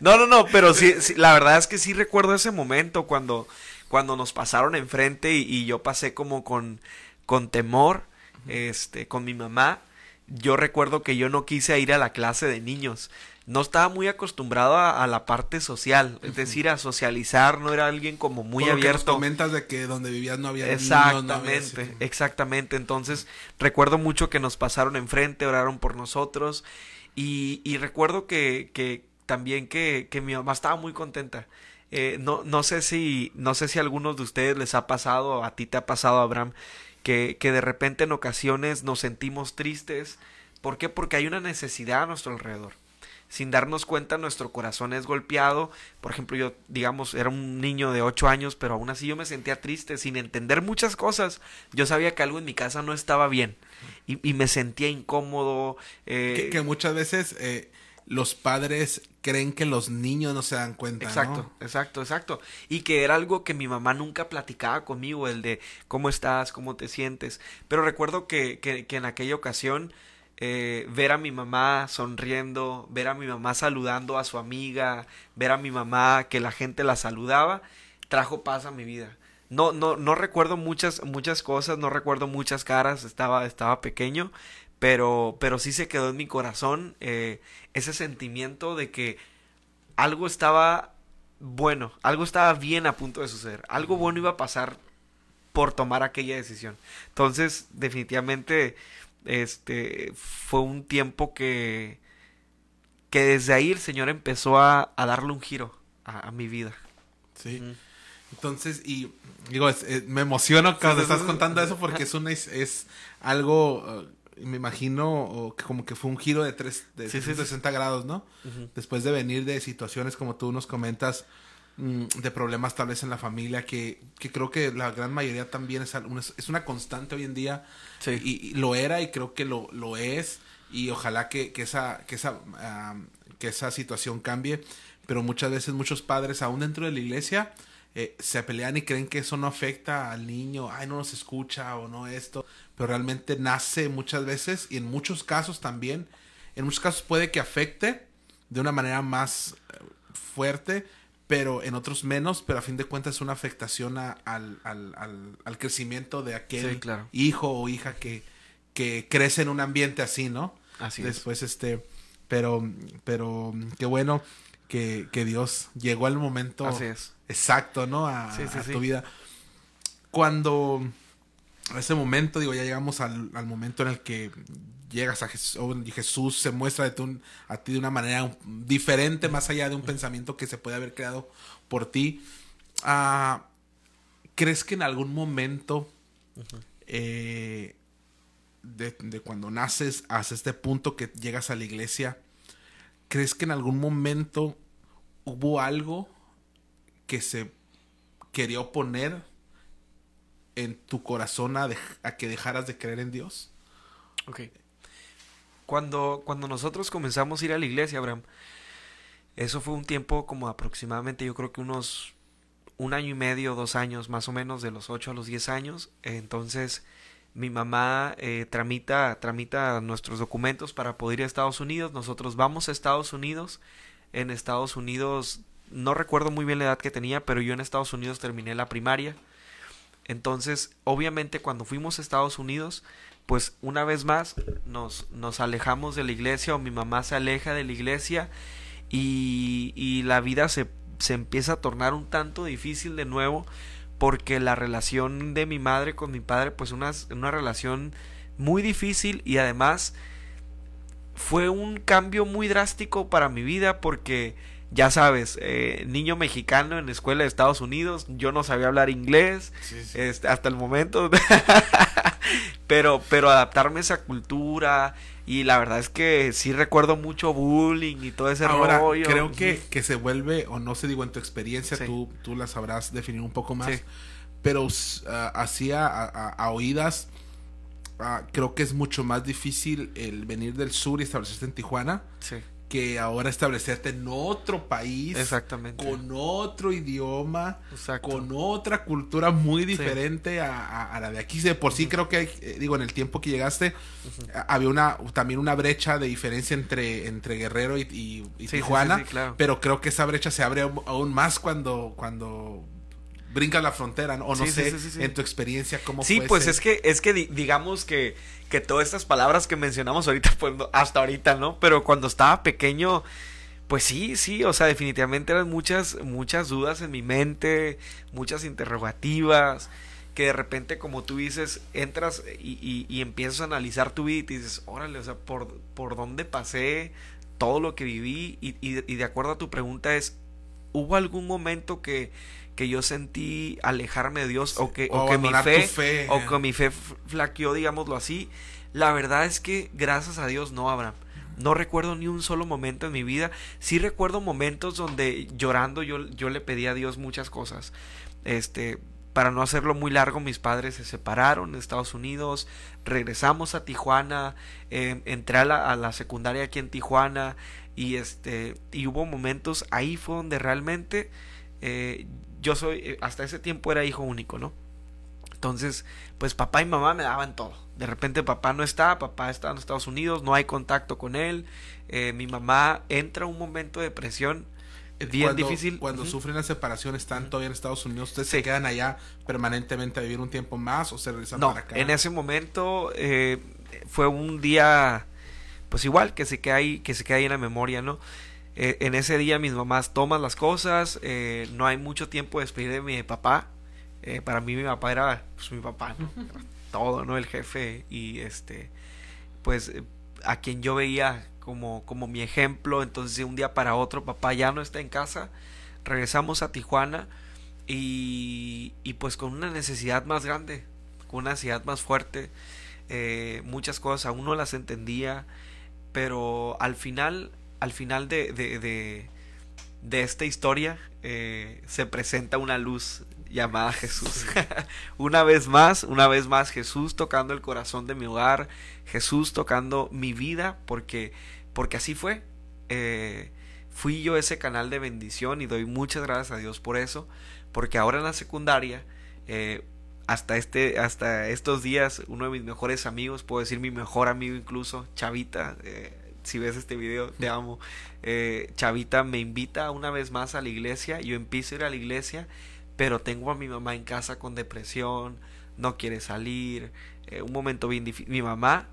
[SPEAKER 2] No, no, no, pero sí, sí, la verdad es que sí recuerdo ese momento cuando, cuando nos pasaron enfrente y, y yo pasé como con, con temor, este, con mi mamá. Yo recuerdo que yo no quise ir a la clase de niños. No estaba muy acostumbrado a, a la parte social, es decir, a socializar, no era alguien como muy
[SPEAKER 1] por lo que nos
[SPEAKER 2] abierto.
[SPEAKER 1] comentas de que donde vivías no había niños, no había
[SPEAKER 2] Exactamente, exactamente. Entonces, recuerdo mucho que nos pasaron enfrente, oraron por nosotros. Y, y recuerdo que, que también que, que mi mamá estaba muy contenta. Eh, no, no sé si, no sé si a algunos de ustedes les ha pasado, a ti te ha pasado, Abraham, que, que de repente en ocasiones nos sentimos tristes. ¿Por qué? Porque hay una necesidad a nuestro alrededor sin darnos cuenta nuestro corazón es golpeado. Por ejemplo, yo, digamos, era un niño de 8 años, pero aún así yo me sentía triste, sin entender muchas cosas. Yo sabía que algo en mi casa no estaba bien y, y me sentía incómodo. eh,
[SPEAKER 1] que, muchas veces eh, los padres creen que los niños no se dan cuenta,
[SPEAKER 2] Exacto,
[SPEAKER 1] ¿no?
[SPEAKER 2] exacto, exacto. Y que era algo que mi mamá nunca platicaba conmigo, el de cómo estás, cómo te sientes. Pero recuerdo que, que, que en aquella ocasión eh, ver a mi mamá sonriendo, ver a mi mamá saludando a su amiga, ver a mi mamá que la gente la saludaba, trajo paz a mi vida. No, no, no recuerdo muchas, muchas cosas, no recuerdo muchas caras, estaba, estaba pequeño, pero, pero sí se quedó en mi corazón eh, ese sentimiento de que algo estaba bueno, algo estaba bien a punto de suceder, algo bueno iba a pasar por tomar aquella decisión. Entonces, definitivamente, este fue un tiempo que, que desde ahí el Señor empezó a, a darle un giro a, a mi vida.
[SPEAKER 1] Sí. Entonces, y digo, es- es- me emociono cuando
[SPEAKER 2] Sí,
[SPEAKER 1] estás
[SPEAKER 2] sí.
[SPEAKER 1] contando eso porque es una es, es algo, eh, me imagino, o que como que fue un giro de, tres, de
[SPEAKER 2] Sí, sí, sí.
[SPEAKER 1] 360 grados, ¿no? Después de venir de situaciones como tú nos comentas, mm, de problemas tal vez en la familia, que, que creo que la gran mayoría también es, una- es una constante hoy en día.
[SPEAKER 2] Sí.
[SPEAKER 1] Y, y lo era y creo que lo, lo es. Y ojalá que, que esa, que esa, am, que esa situación cambie. pero muchas veces muchos padres, aún dentro de la iglesia, eh, se pelean y creen que eso no afecta al niño, ay, no nos escucha o no esto, pero realmente nace muchas veces y en muchos casos también, en muchos casos puede que afecte de una manera más eh, fuerte, pero en otros menos, pero a fin de cuentas es una afectación al, al, al, crecimiento de aquel hijo o hija que, que crece en un ambiente así, ¿no?
[SPEAKER 2] Así
[SPEAKER 1] Después, este, pero, pero qué bueno que, que Dios llegó al momento exacto, ¿no? A, tu vida. Cuando, a ese momento, digo, ya llegamos al, al momento en el que llegas a Jesús, Jesús se muestra de a ti de una manera diferente, más allá de un pensamiento que se puede haber creado por ti. Ah, ¿Crees que en algún momento eh, de, de, cuando naces hasta este punto que llegas a la iglesia, ¿crees que en algún momento hubo algo que se quería oponer en tu corazón a, que dejaras de creer en Dios?
[SPEAKER 2] Ok. Cuando, cuando nosotros comenzamos a ir a la iglesia, Abraham, eso fue un tiempo como aproximadamente, yo creo que unos un año y medio, dos años, más o menos, de los 8 a los 10 años. Entonces, mi mamá eh, tramita, tramita nuestros documentos para poder ir a Estados Unidos. Nosotros vamos a Estados Unidos. En Estados Unidos, no recuerdo muy bien la edad que tenía, pero yo en Estados Unidos terminé la primaria. Entonces, obviamente, cuando fuimos a Estados Unidos, pues una vez más nos, nos alejamos de la iglesia o mi mamá se aleja de la iglesia y, y la vida se, se empieza a tornar un tanto difícil de nuevo porque la relación de mi madre con mi padre pues una, una relación muy difícil y además fue un cambio muy drástico para mi vida porque ya sabes, eh, niño mexicano en la escuela de Estados Unidos, yo no sabía hablar inglés Este, hasta el momento, *laughs* pero, pero adaptarme a esa cultura y la verdad es que sí recuerdo mucho bullying y todo ese Ahora, rollo.
[SPEAKER 1] Creo que, que se vuelve, o no sé, digo, en tu experiencia, tú, tú la sabrás definir un poco más, pero uh, así a, oídas, ah, creo que es mucho más difícil el venir del sur y establecerse en Tijuana. Sí que ahora establecerte en otro país,
[SPEAKER 2] Exactamente.
[SPEAKER 1] con otro idioma, con otra cultura muy diferente a, la de aquí. De por sí creo que, eh, digo, en el tiempo que llegaste, había una también una brecha de diferencia entre, entre Guerrero y, Tijuana, pero creo que esa brecha se abre aún más cuando, cuando brinca la frontera, ¿no? O no sé, en tu experiencia, cómo
[SPEAKER 2] sí, pues es que, es que digamos que, que todas estas palabras que mencionamos ahorita, pues hasta ahorita, ¿no? Pero cuando estaba pequeño, pues sí, sí, o sea, definitivamente eran muchas, muchas dudas en mi mente, muchas interrogativas, que de repente, como tú dices, entras y, y, empiezas a analizar tu vida y te dices, órale, o sea, por, por dónde pasé, todo lo que viví, y, y de acuerdo a tu pregunta es, ¿hubo algún momento que que yo sentí alejarme de Dios o que, o, que mi fe, o que mi fe flaqueó, digámoslo así. La verdad es que gracias a Dios no, Abraham. No recuerdo ni un solo momento en mi vida. Sí recuerdo momentos donde llorando yo, yo le pedí a Dios muchas cosas. Este, para no hacerlo muy largo, mis padres se separaron en Estados Unidos, regresamos a Tijuana, em, entré a la, a la, secundaria aquí en Tijuana y este y hubo momentos ahí fue donde realmente eh, yo soy, eh, hasta ese tiempo era hijo único, ¿no? Entonces, pues papá y mamá me daban todo. De repente papá no está, papá está en Estados Unidos, no hay contacto con él. Eh, mi mamá entra un momento de presión
[SPEAKER 1] eh, bien difícil. Cuando sufren la separación, están todavía en Estados Unidos, ¿ustedes se quedan allá permanentemente a vivir un tiempo más o se regresan para acá?
[SPEAKER 2] En ese momento fue un día, pues igual, que se queda ahí, que se queda ahí en la memoria, ¿no? Eh, en ese día mis mamás toman las cosas, eh, no hay mucho tiempo de despedir de mi papá. Eh, para mí mi papá era pues, mi papá, *laughs* todo, ¿no? El jefe y este, pues a quien yo veía como, como mi ejemplo. Entonces de un día para otro papá ya no está en casa, regresamos a Tijuana y, y pues con una necesidad más grande, con una necesidad más fuerte. muchas cosas aún no las entendía, pero al final al final de, de, de, esta historia eh, se presenta una luz llamada Jesús. *laughs* una vez más, una vez más Jesús tocando el corazón de mi hogar, Jesús tocando mi vida, porque, porque así fue. Eh, fui yo ese canal de bendición y doy muchas gracias a Dios por eso, porque ahora en la secundaria, eh, hasta, este, hasta estos días, uno de mis mejores amigos, puedo decir mi mejor amigo incluso, Chavita, eh, si ves este video, te amo. Eh, Chavita me invita una vez más a la iglesia, yo empiezo a ir a la iglesia, pero tengo a mi mamá en casa con depresión, no quiere salir, un momento bien difícil. Mi mamá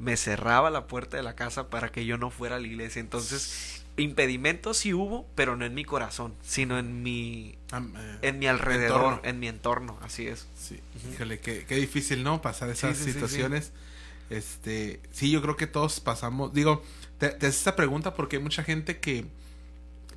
[SPEAKER 2] me cerraba la puerta de la casa para que yo no fuera a la iglesia. Entonces, impedimentos sí hubo, pero no en mi corazón, sino en mi eh, en mi alrededor, en mi entorno, así es.
[SPEAKER 1] Sí, qué, difícil, ¿no? Pasar esas situaciones. Este, sí, yo creo que todos pasamos, digo, te, haces esta pregunta porque hay mucha gente que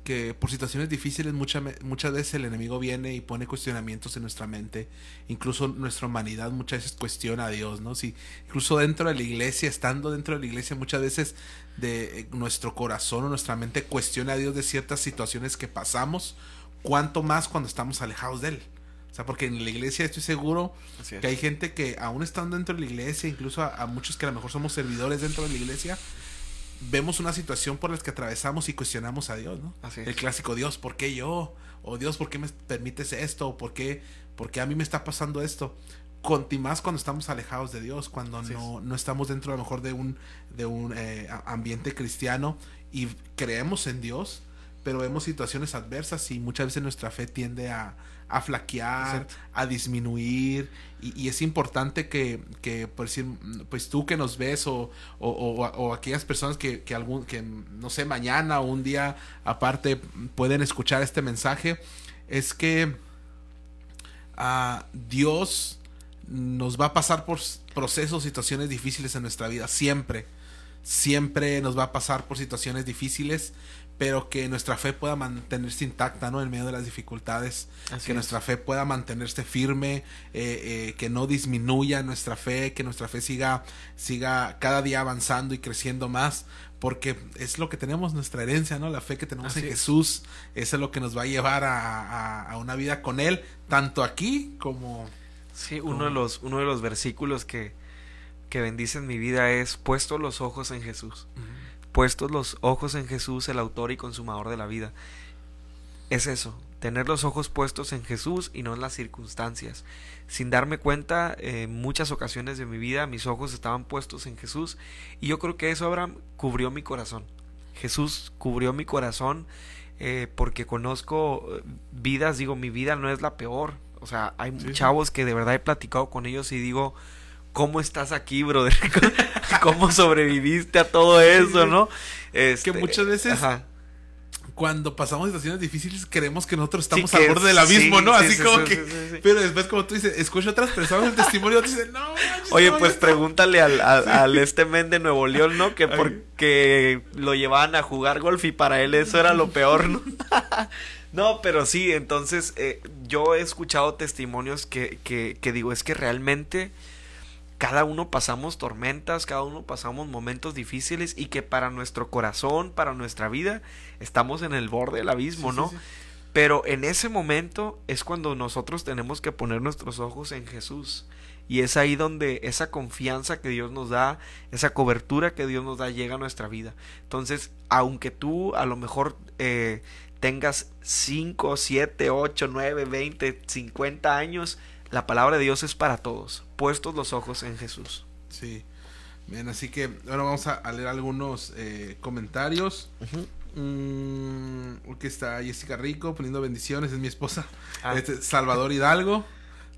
[SPEAKER 1] que por situaciones difíciles muchas muchas veces el enemigo viene y pone cuestionamientos en nuestra mente. Incluso nuestra humanidad muchas veces cuestiona a Dios, ¿no? Si, incluso dentro de la iglesia, estando dentro de la iglesia, muchas veces de eh, nuestro corazón o nuestra mente cuestiona a Dios de ciertas situaciones que pasamos, cuanto más cuando estamos alejados de Él. O sea, porque en la iglesia estoy seguro que hay gente que aún estando dentro de la iglesia, incluso a, muchos que a lo mejor somos servidores dentro de la iglesia, vemos una situación por la que atravesamos y cuestionamos a Dios, ¿no? El clásico Dios, ¿por qué yo? O Dios, ¿por qué me permites esto? ¿O por qué, por qué a mí me está pasando esto? Conti más cuando estamos alejados de Dios, cuando no, no, estamos dentro a lo mejor de un, de un eh, ambiente cristiano y creemos en Dios, pero vemos situaciones adversas y muchas veces nuestra fe tiende a, a flaquear, a disminuir. Y, es importante que, que pues, pues tú que nos ves o, o, aquellas personas que, que, algún, que, no sé, mañana o un día aparte pueden escuchar este mensaje, es que ah, Dios nos va a pasar por procesos, situaciones difíciles en nuestra vida, siempre. Siempre nos va a pasar por situaciones difíciles, pero que nuestra fe pueda mantenerse intacta, ¿no? En medio de las dificultades, que nuestra fe pueda mantenerse firme, eh, eh, que no disminuya nuestra fe, que nuestra fe siga, siga cada día avanzando y creciendo más, porque es lo que tenemos, nuestra herencia, ¿no? La fe que tenemos en Jesús, eso es lo que nos va a llevar a, una vida con Él, tanto aquí como...
[SPEAKER 2] Sí, uno, de los, uno de los versículos que, que bendicen mi vida es puesto los ojos en Jesús puestos los ojos en Jesús, el autor y consumador de la vida. Es eso, tener los ojos puestos en Jesús y no en las circunstancias. Sin darme cuenta, en muchas ocasiones de mi vida mis ojos estaban puestos en Jesús y yo creo que eso, Abraham, cubrió mi corazón. Jesús cubrió mi corazón eh, porque conozco eh, vidas, digo, mi vida no es la peor. O sea, hay chavos que de verdad he platicado con ellos y digo, ¿cómo estás aquí, brother? *laughs* ¿Cómo sobreviviste a todo eso, no?
[SPEAKER 1] Es que este, muchas veces cuando pasamos situaciones difíciles creemos que nosotros estamos al borde del abismo, ¿no? Así como que... Pero después como tú dices, escucho a otras personas el testimonio y dicen, no,
[SPEAKER 2] Oye, pues pregúntale al, al, este men de Nuevo León, ¿no? Que porque lo llevaban a jugar golf y para él eso era lo peor, ¿no? *laughs* no, pero sí, entonces eh, yo he escuchado testimonios que, que, que digo, es que realmente cada uno pasamos tormentas, cada uno pasamos momentos difíciles y que para nuestro corazón, para nuestra vida, estamos en el borde del abismo, ¿no? Pero en ese momento es cuando nosotros tenemos que poner nuestros ojos en Jesús. Y es ahí donde esa confianza que Dios nos da, esa cobertura que Dios nos da, llega a nuestra vida. Entonces, aunque tú a lo mejor eh, tengas 5, 7, 8, 9, 20, 50 años, la palabra de Dios es para todos, puestos los ojos en Jesús.
[SPEAKER 1] Sí. Bien, así que ahora vamos a, leer algunos eh, comentarios. aquí mm, está Jessica Rico poniendo bendiciones, es mi esposa. Ah. Este, Salvador Hidalgo.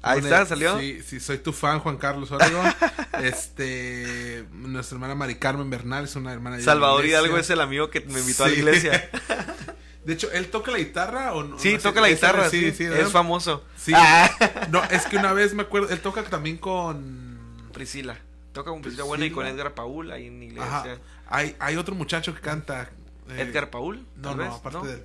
[SPEAKER 2] Ahí está, salió.
[SPEAKER 1] Sí, sí, soy tu fan, Juan Carlos Oregón. *laughs* este, nuestra hermana Mari Carmen Bernal es una hermana
[SPEAKER 2] de Salvador Hidalgo es el amigo que me invitó a la iglesia. *laughs*
[SPEAKER 1] De hecho, ¿él toca la guitarra o no?
[SPEAKER 2] Sí, toca la guitarra, sí, sí, es famoso.
[SPEAKER 1] Sí. Ah. No, es que una vez me acuerdo, él toca también con
[SPEAKER 2] Priscila. Toca con Priscila, Buena y con Edgar Paul ahí en iglesia.
[SPEAKER 1] Hay, hay otro muchacho que canta.
[SPEAKER 2] Eh, ¿Edgar Paul?
[SPEAKER 1] No, no, aparte de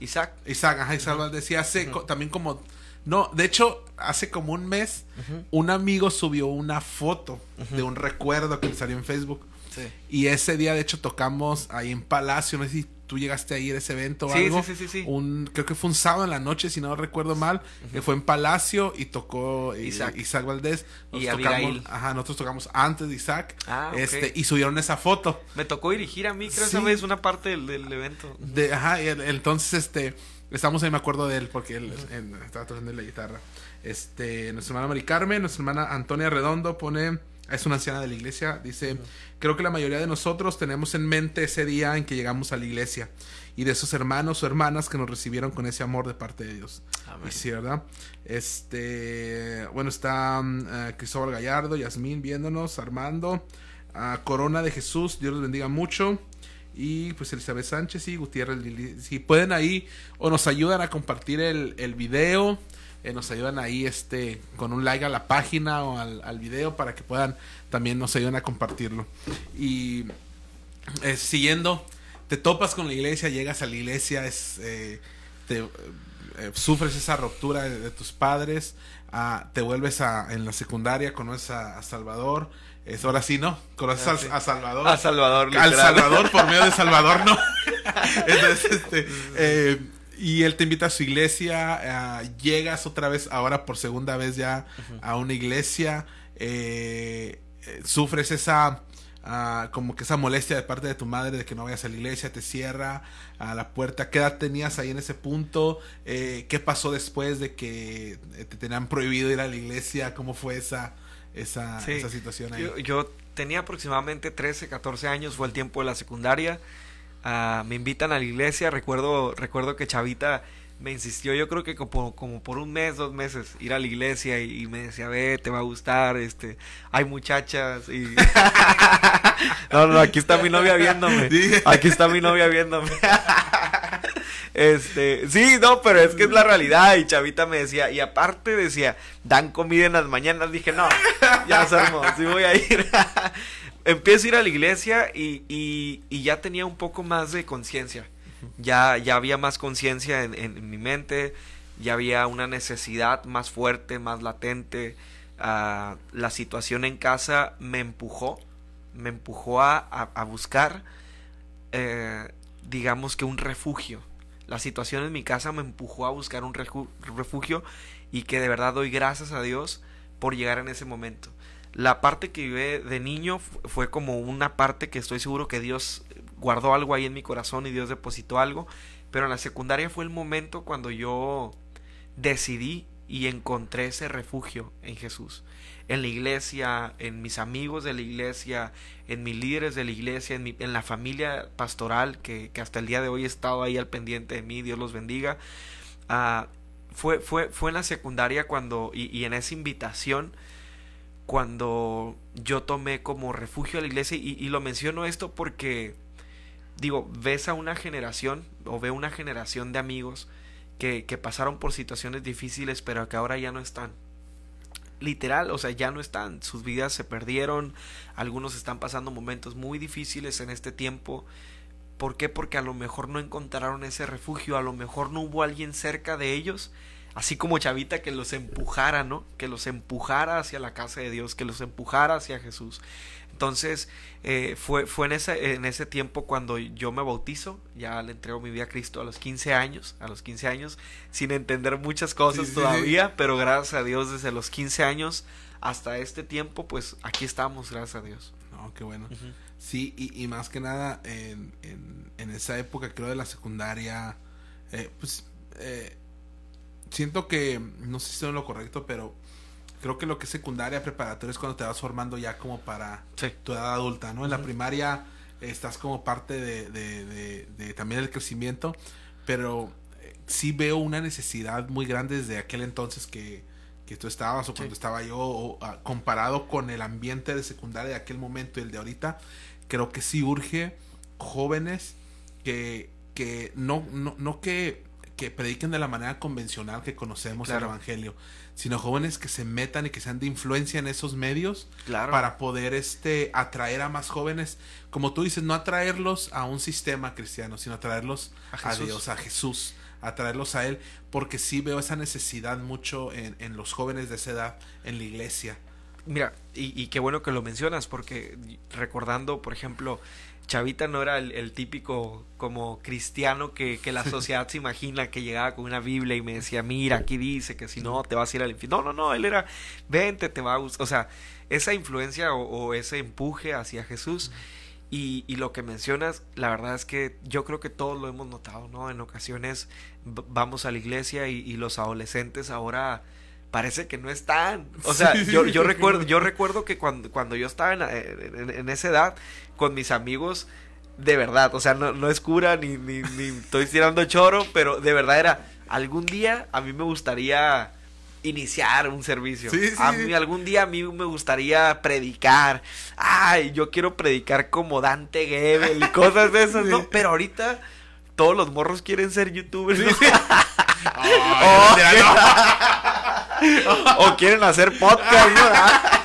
[SPEAKER 2] Isaac.
[SPEAKER 1] Isaac, ajá, Isaac decía hace también como no, de hecho, hace como un mes, un amigo subió una foto de un recuerdo que le salió en Facebook. Sí. Y ese día, de hecho, tocamos ahí en Palacio, no sé si tú llegaste a ir a ese evento o
[SPEAKER 2] Sí,
[SPEAKER 1] algo.
[SPEAKER 2] sí, sí, sí, sí.
[SPEAKER 1] Un, creo que fue un sábado en la noche, si no recuerdo mal, que fue en Palacio y tocó eh,
[SPEAKER 2] Isaac.
[SPEAKER 1] Isaac, Valdés.
[SPEAKER 2] Y
[SPEAKER 1] Nosotros
[SPEAKER 2] Abigail.
[SPEAKER 1] tocamos, ajá, nosotros tocamos antes de Isaac.
[SPEAKER 2] Ah,
[SPEAKER 1] este, y subieron esa foto.
[SPEAKER 2] Me tocó dirigir a mí, creo,
[SPEAKER 1] Sí.
[SPEAKER 2] esa vez una parte del, del evento.
[SPEAKER 1] De, ajá, y el- entonces, este, estamos ahí, me acuerdo de él, porque él en- estaba tocando la guitarra. Este, nuestra hermana Mari Carmen, nuestra hermana Antonia Redondo pone, es una anciana de la iglesia, dice, creo que la mayoría de nosotros tenemos en mente ese día en que llegamos a la iglesia y de esos hermanos o hermanas que nos recibieron con ese amor de parte de Dios.
[SPEAKER 2] Amén.
[SPEAKER 1] Y sí, ¿verdad? Este, bueno, está mm, eh, Cristóbal Gallardo, Yasmín viéndonos, Armando, Corona de Jesús, Dios los bendiga mucho. Y pues Elizabeth Sánchez y Gutiérrez Lili. Si pueden ahí o nos ayudan a compartir el, el video, eh, nos ayudan ahí este con un like a la página o al, al video para que puedan también nos ayuden a compartirlo. Y eh, siguiendo, te topas con la iglesia, llegas a la iglesia, es, eh, te, eh, sufres esa ruptura de, de tus padres, ah, te vuelves a, en la secundaria, conoces a, a Salvador, es, ahora sí, ¿no? Conoces
[SPEAKER 2] Ah, sí.
[SPEAKER 1] a Salvador.
[SPEAKER 2] A Salvador,
[SPEAKER 1] Al. Salvador, por medio de Salvador, ¿no? *laughs* Entonces, este, eh, y él te invita a su iglesia, ah, llegas otra vez, ahora por segunda vez ya a una iglesia, eh, eh, sufres esa, ah, como que esa molestia de parte de tu madre de que no vayas a la iglesia, te cierra a la puerta. ¿Qué edad tenías ahí en ese punto? Eh, ¿Qué pasó después de que eh, te tenían prohibido ir a la iglesia? ¿Cómo fue esa, esa,
[SPEAKER 2] Sí.
[SPEAKER 1] esa situación ahí?
[SPEAKER 2] Yo, yo tenía aproximadamente 13, 14 años, fue el tiempo de la secundaria. Me invitan a la iglesia, recuerdo, recuerdo que Chavita me insistió, yo creo que como, como por un mes, dos meses, ir a la iglesia y, y me decía, ve, te va a gustar, este, hay muchachas y... *laughs* no, no, aquí está mi novia viéndome, aquí está mi novia viéndome. *laughs* Este, sí, no, pero es que es la realidad. Y Chavita me decía, y aparte decía, dan comida en las mañanas. Dije, no, ya armó, sí voy a ir. *laughs* Empiezo a ir a la iglesia y, y, y ya tenía un poco más de conciencia. Ya, ya había más conciencia en, en- en mi mente, ya había una necesidad más fuerte, más latente. Ah, la situación en casa me empujó, me empujó a, a- a buscar, eh, digamos que un refugio. La situación en mi casa me empujó a buscar un refugio y que de verdad doy gracias a Dios por llegar en ese momento. La parte que viví de niño fu- fue como una parte que estoy seguro que Dios guardó algo ahí en mi corazón y Dios depositó algo, pero en la secundaria fue el momento cuando yo decidí y encontré ese refugio en Jesús. En la iglesia, en mis amigos de la iglesia, en mis líderes de la iglesia, en, mi- en la familia pastoral que, que hasta el día de hoy he estado ahí al pendiente de mí, Dios los bendiga. Ah, fue, fue, fue en la secundaria cuando, y en esa invitación, cuando yo tomé como refugio a la iglesia, y, lo menciono esto porque, digo, ves a una generación, o veo una generación de amigos que, que pasaron por situaciones difíciles, pero que ahora ya no están. Literal, o sea, ya no están, sus vidas se perdieron, algunos están pasando momentos muy difíciles en este tiempo. ¿Por qué? Porque a lo mejor no encontraron ese refugio, a lo mejor no hubo alguien cerca de ellos, así como Chavita que los empujara, ¿no? Que los empujara hacia la casa de Dios, que los empujara hacia Jesús. Entonces, eh, fue, fue en, ese, en ese tiempo cuando yo me bautizo, ya le entrego mi vida a Cristo a los 15 años, a los 15 años, sin entender muchas cosas
[SPEAKER 1] Sí, sí,
[SPEAKER 2] todavía, pero gracias a Dios desde los 15 años hasta este tiempo, pues aquí estamos, gracias a Dios.
[SPEAKER 1] No, qué bueno. Sí, y, y más que nada en, en, en esa época, creo de la secundaria, eh, pues eh, siento que, no sé si en lo correcto, pero creo que lo que es secundaria, preparatoria es cuando te vas formando ya como para
[SPEAKER 2] Sí.
[SPEAKER 1] tu edad adulta, ¿no? En la primaria estás como parte de, de- de- de también del crecimiento, pero eh, sí veo una necesidad muy grande desde aquel entonces que, que tú estabas o cuando estaba yo, o, ah, comparado con el ambiente de secundaria de aquel momento y el de ahorita, creo que sí urge jóvenes que, que no, no, no que, que prediquen de la manera convencional que conocemos
[SPEAKER 2] Claro.
[SPEAKER 1] el Evangelio, sino jóvenes que se metan y que sean de influencia en esos medios
[SPEAKER 2] Claro.
[SPEAKER 1] para poder este atraer a más jóvenes, como tú dices, no atraerlos a un sistema cristiano, sino atraerlos
[SPEAKER 2] A.
[SPEAKER 1] Dios, a Jesús, atraerlos a Él, porque sí veo esa necesidad mucho en, en los jóvenes de esa edad en la iglesia.
[SPEAKER 2] Mira, y, y qué bueno que lo mencionas, porque recordando, por ejemplo, Chavita no era el, típico como cristiano que, la sociedad se imagina que llegaba con una Biblia y me decía, mira, aquí dice que si no te vas a ir al infierno. No, no, no, él era, vente, te va a gustar. O sea, esa influencia o, ese empuje hacia Jesús. Y, y, lo que mencionas, la verdad es que yo creo que todos lo hemos notado, ¿no? En ocasiones vamos a la iglesia y, y los adolescentes ahora parece que no están. O sea, yo, yo, *laughs* recuerdo, yo recuerdo que cuando, cuando yo estaba en, en, esa edad, con mis amigos, de verdad, o sea, no, no es cura ni, ni, ni, estoy tirando choro, pero de verdad era, algún día a mí me gustaría iniciar un servicio. a mí algún día a mí me gustaría predicar. Ay, yo quiero predicar como Dante Gebel y cosas de esas, ¿no? *laughs* Pero ahorita todos los morros quieren ser youtubers. *laughs* o quieren hacer podcast, ¿no? *laughs*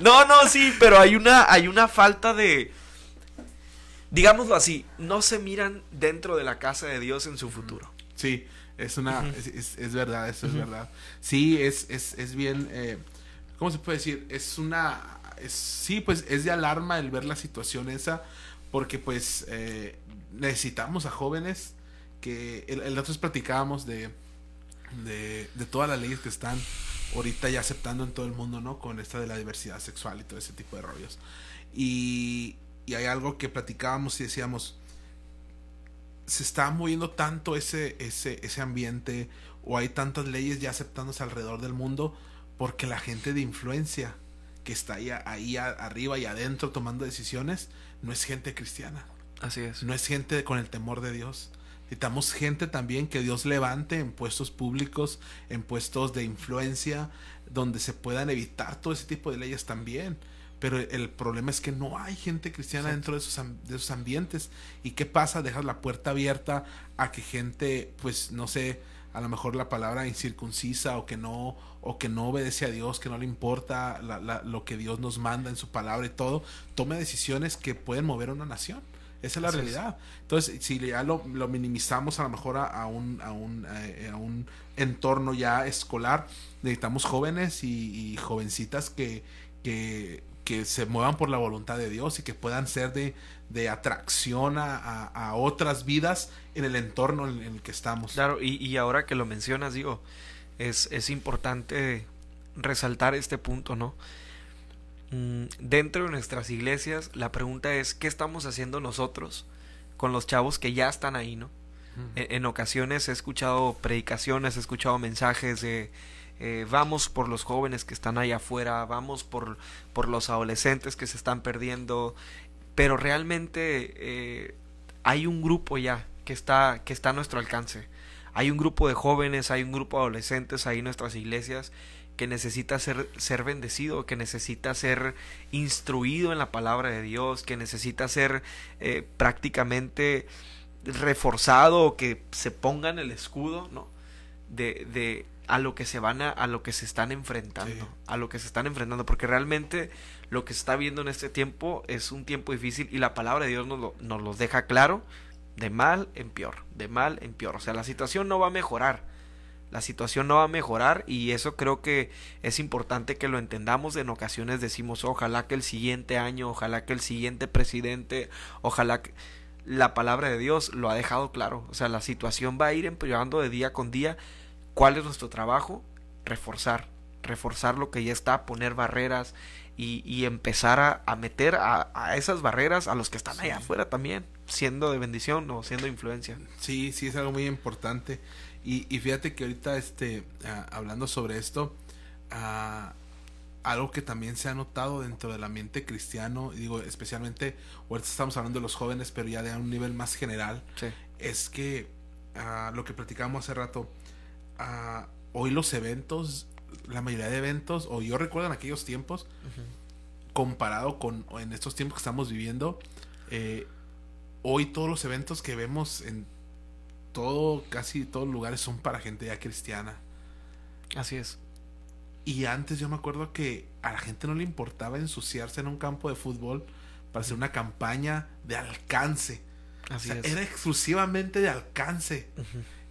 [SPEAKER 2] no, sí, pero hay una, hay una falta de, digámoslo así, no se miran dentro de la casa de Dios en su futuro.
[SPEAKER 1] Sí, es una, es, verdad, eso es verdad. Sí, es, es, es bien, eh, ¿cómo se puede decir? Es una, sí, pues es de alarma el ver la situación esa, porque pues eh, necesitamos a jóvenes que el, el otro platicábamos de de, todas las leyes que están ahorita ya aceptando en todo el mundo, ¿no? Con esta de la diversidad sexual y todo ese tipo de rollos. Y, y hay algo que platicábamos y decíamos, se está moviendo tanto ese, ese, ese ambiente o hay tantas leyes ya aceptándose alrededor del mundo porque la gente de influencia que está ahí, ahí arriba y adentro tomando decisiones no es gente cristiana.
[SPEAKER 2] Así es.
[SPEAKER 1] No es gente con el temor de Dios. Necesitamos gente también que Dios levante en puestos públicos, en puestos de influencia, donde se puedan evitar todo ese tipo de leyes también. Pero el problema es que no hay gente cristiana dentro de esos, de esos ambientes. ¿Y qué pasa? Dejas la puerta abierta a que gente, pues no sé, a lo mejor la palabra incircuncisa o que no o que no obedece a Dios, que no le importa lo que Dios nos manda en su palabra y todo, tome decisiones que pueden mover a una nación. Esa es la realidad. Entonces, si ya lo, minimizamos a lo mejor a, un, a, un, eh, a, un, entorno ya escolar, necesitamos jóvenes y, jovencitas que, que, que, se muevan por la voluntad de Dios y que puedan ser de, de atracción a, otras vidas en el entorno en, el que estamos.
[SPEAKER 2] Claro, y, y ahora que lo mencionas, digo, es, es importante resaltar este punto, ¿no? Mm, dentro de nuestras iglesias, la pregunta es, ¿qué estamos haciendo nosotros con los chavos que ya están ahí, no? en, ocasiones he escuchado predicaciones, he escuchado mensajes de eh, vamos por los jóvenes que están ahí afuera, vamos por, por los adolescentes que se están perdiendo, pero realmente eh, hay un grupo ya que está, que está a nuestro alcance. Hay un grupo de jóvenes, hay un grupo de adolescentes ahí en nuestras iglesias que necesita ser, ser bendecido, que necesita ser instruido en la palabra de Dios, que necesita ser eh, prácticamente reforzado o que se pongan el escudo, ¿no? De, de a lo que se van a, a lo que se están enfrentando, a lo que se están enfrentando, porque realmente lo que se está viendo en este tiempo es un tiempo difícil y la palabra de Dios nos lo, nos lo deja claro, de mal en peor, de mal en peor, o sea, la situación no va a mejorar, la situación no va a mejorar y eso creo que es importante que lo entendamos. En ocasiones decimos, ojalá que el siguiente año, ojalá que el siguiente presidente, ojalá que... La palabra de Dios lo ha dejado claro. O sea, la situación va a ir empeorando de día con día. ¿Cuál es nuestro trabajo? Reforzar. Reforzar lo que ya está, poner barreras y, empezar a, meter a, esas barreras a los que están allá afuera también, siendo de bendición o siendo influencia.
[SPEAKER 1] Sí, sí, es algo muy importante. Y, fíjate que ahorita, este, ah, hablando sobre esto, ah, algo que también se ha notado dentro del ambiente cristiano, digo, especialmente, ahorita estamos hablando de los jóvenes, pero ya de un nivel más general, es que ah, lo que platicamos hace rato, hoy los eventos, la mayoría de eventos, o yo recuerdo en aquellos tiempos, comparado con en estos tiempos que estamos viviendo, eh, hoy todos los eventos que vemos en todo, casi todos los lugares son para gente ya cristiana.
[SPEAKER 2] Así es.
[SPEAKER 1] Y antes yo me acuerdo que a la gente no le importaba ensuciarse en un campo de fútbol para hacer una campaña de alcance. Así es. Era exclusivamente de alcance.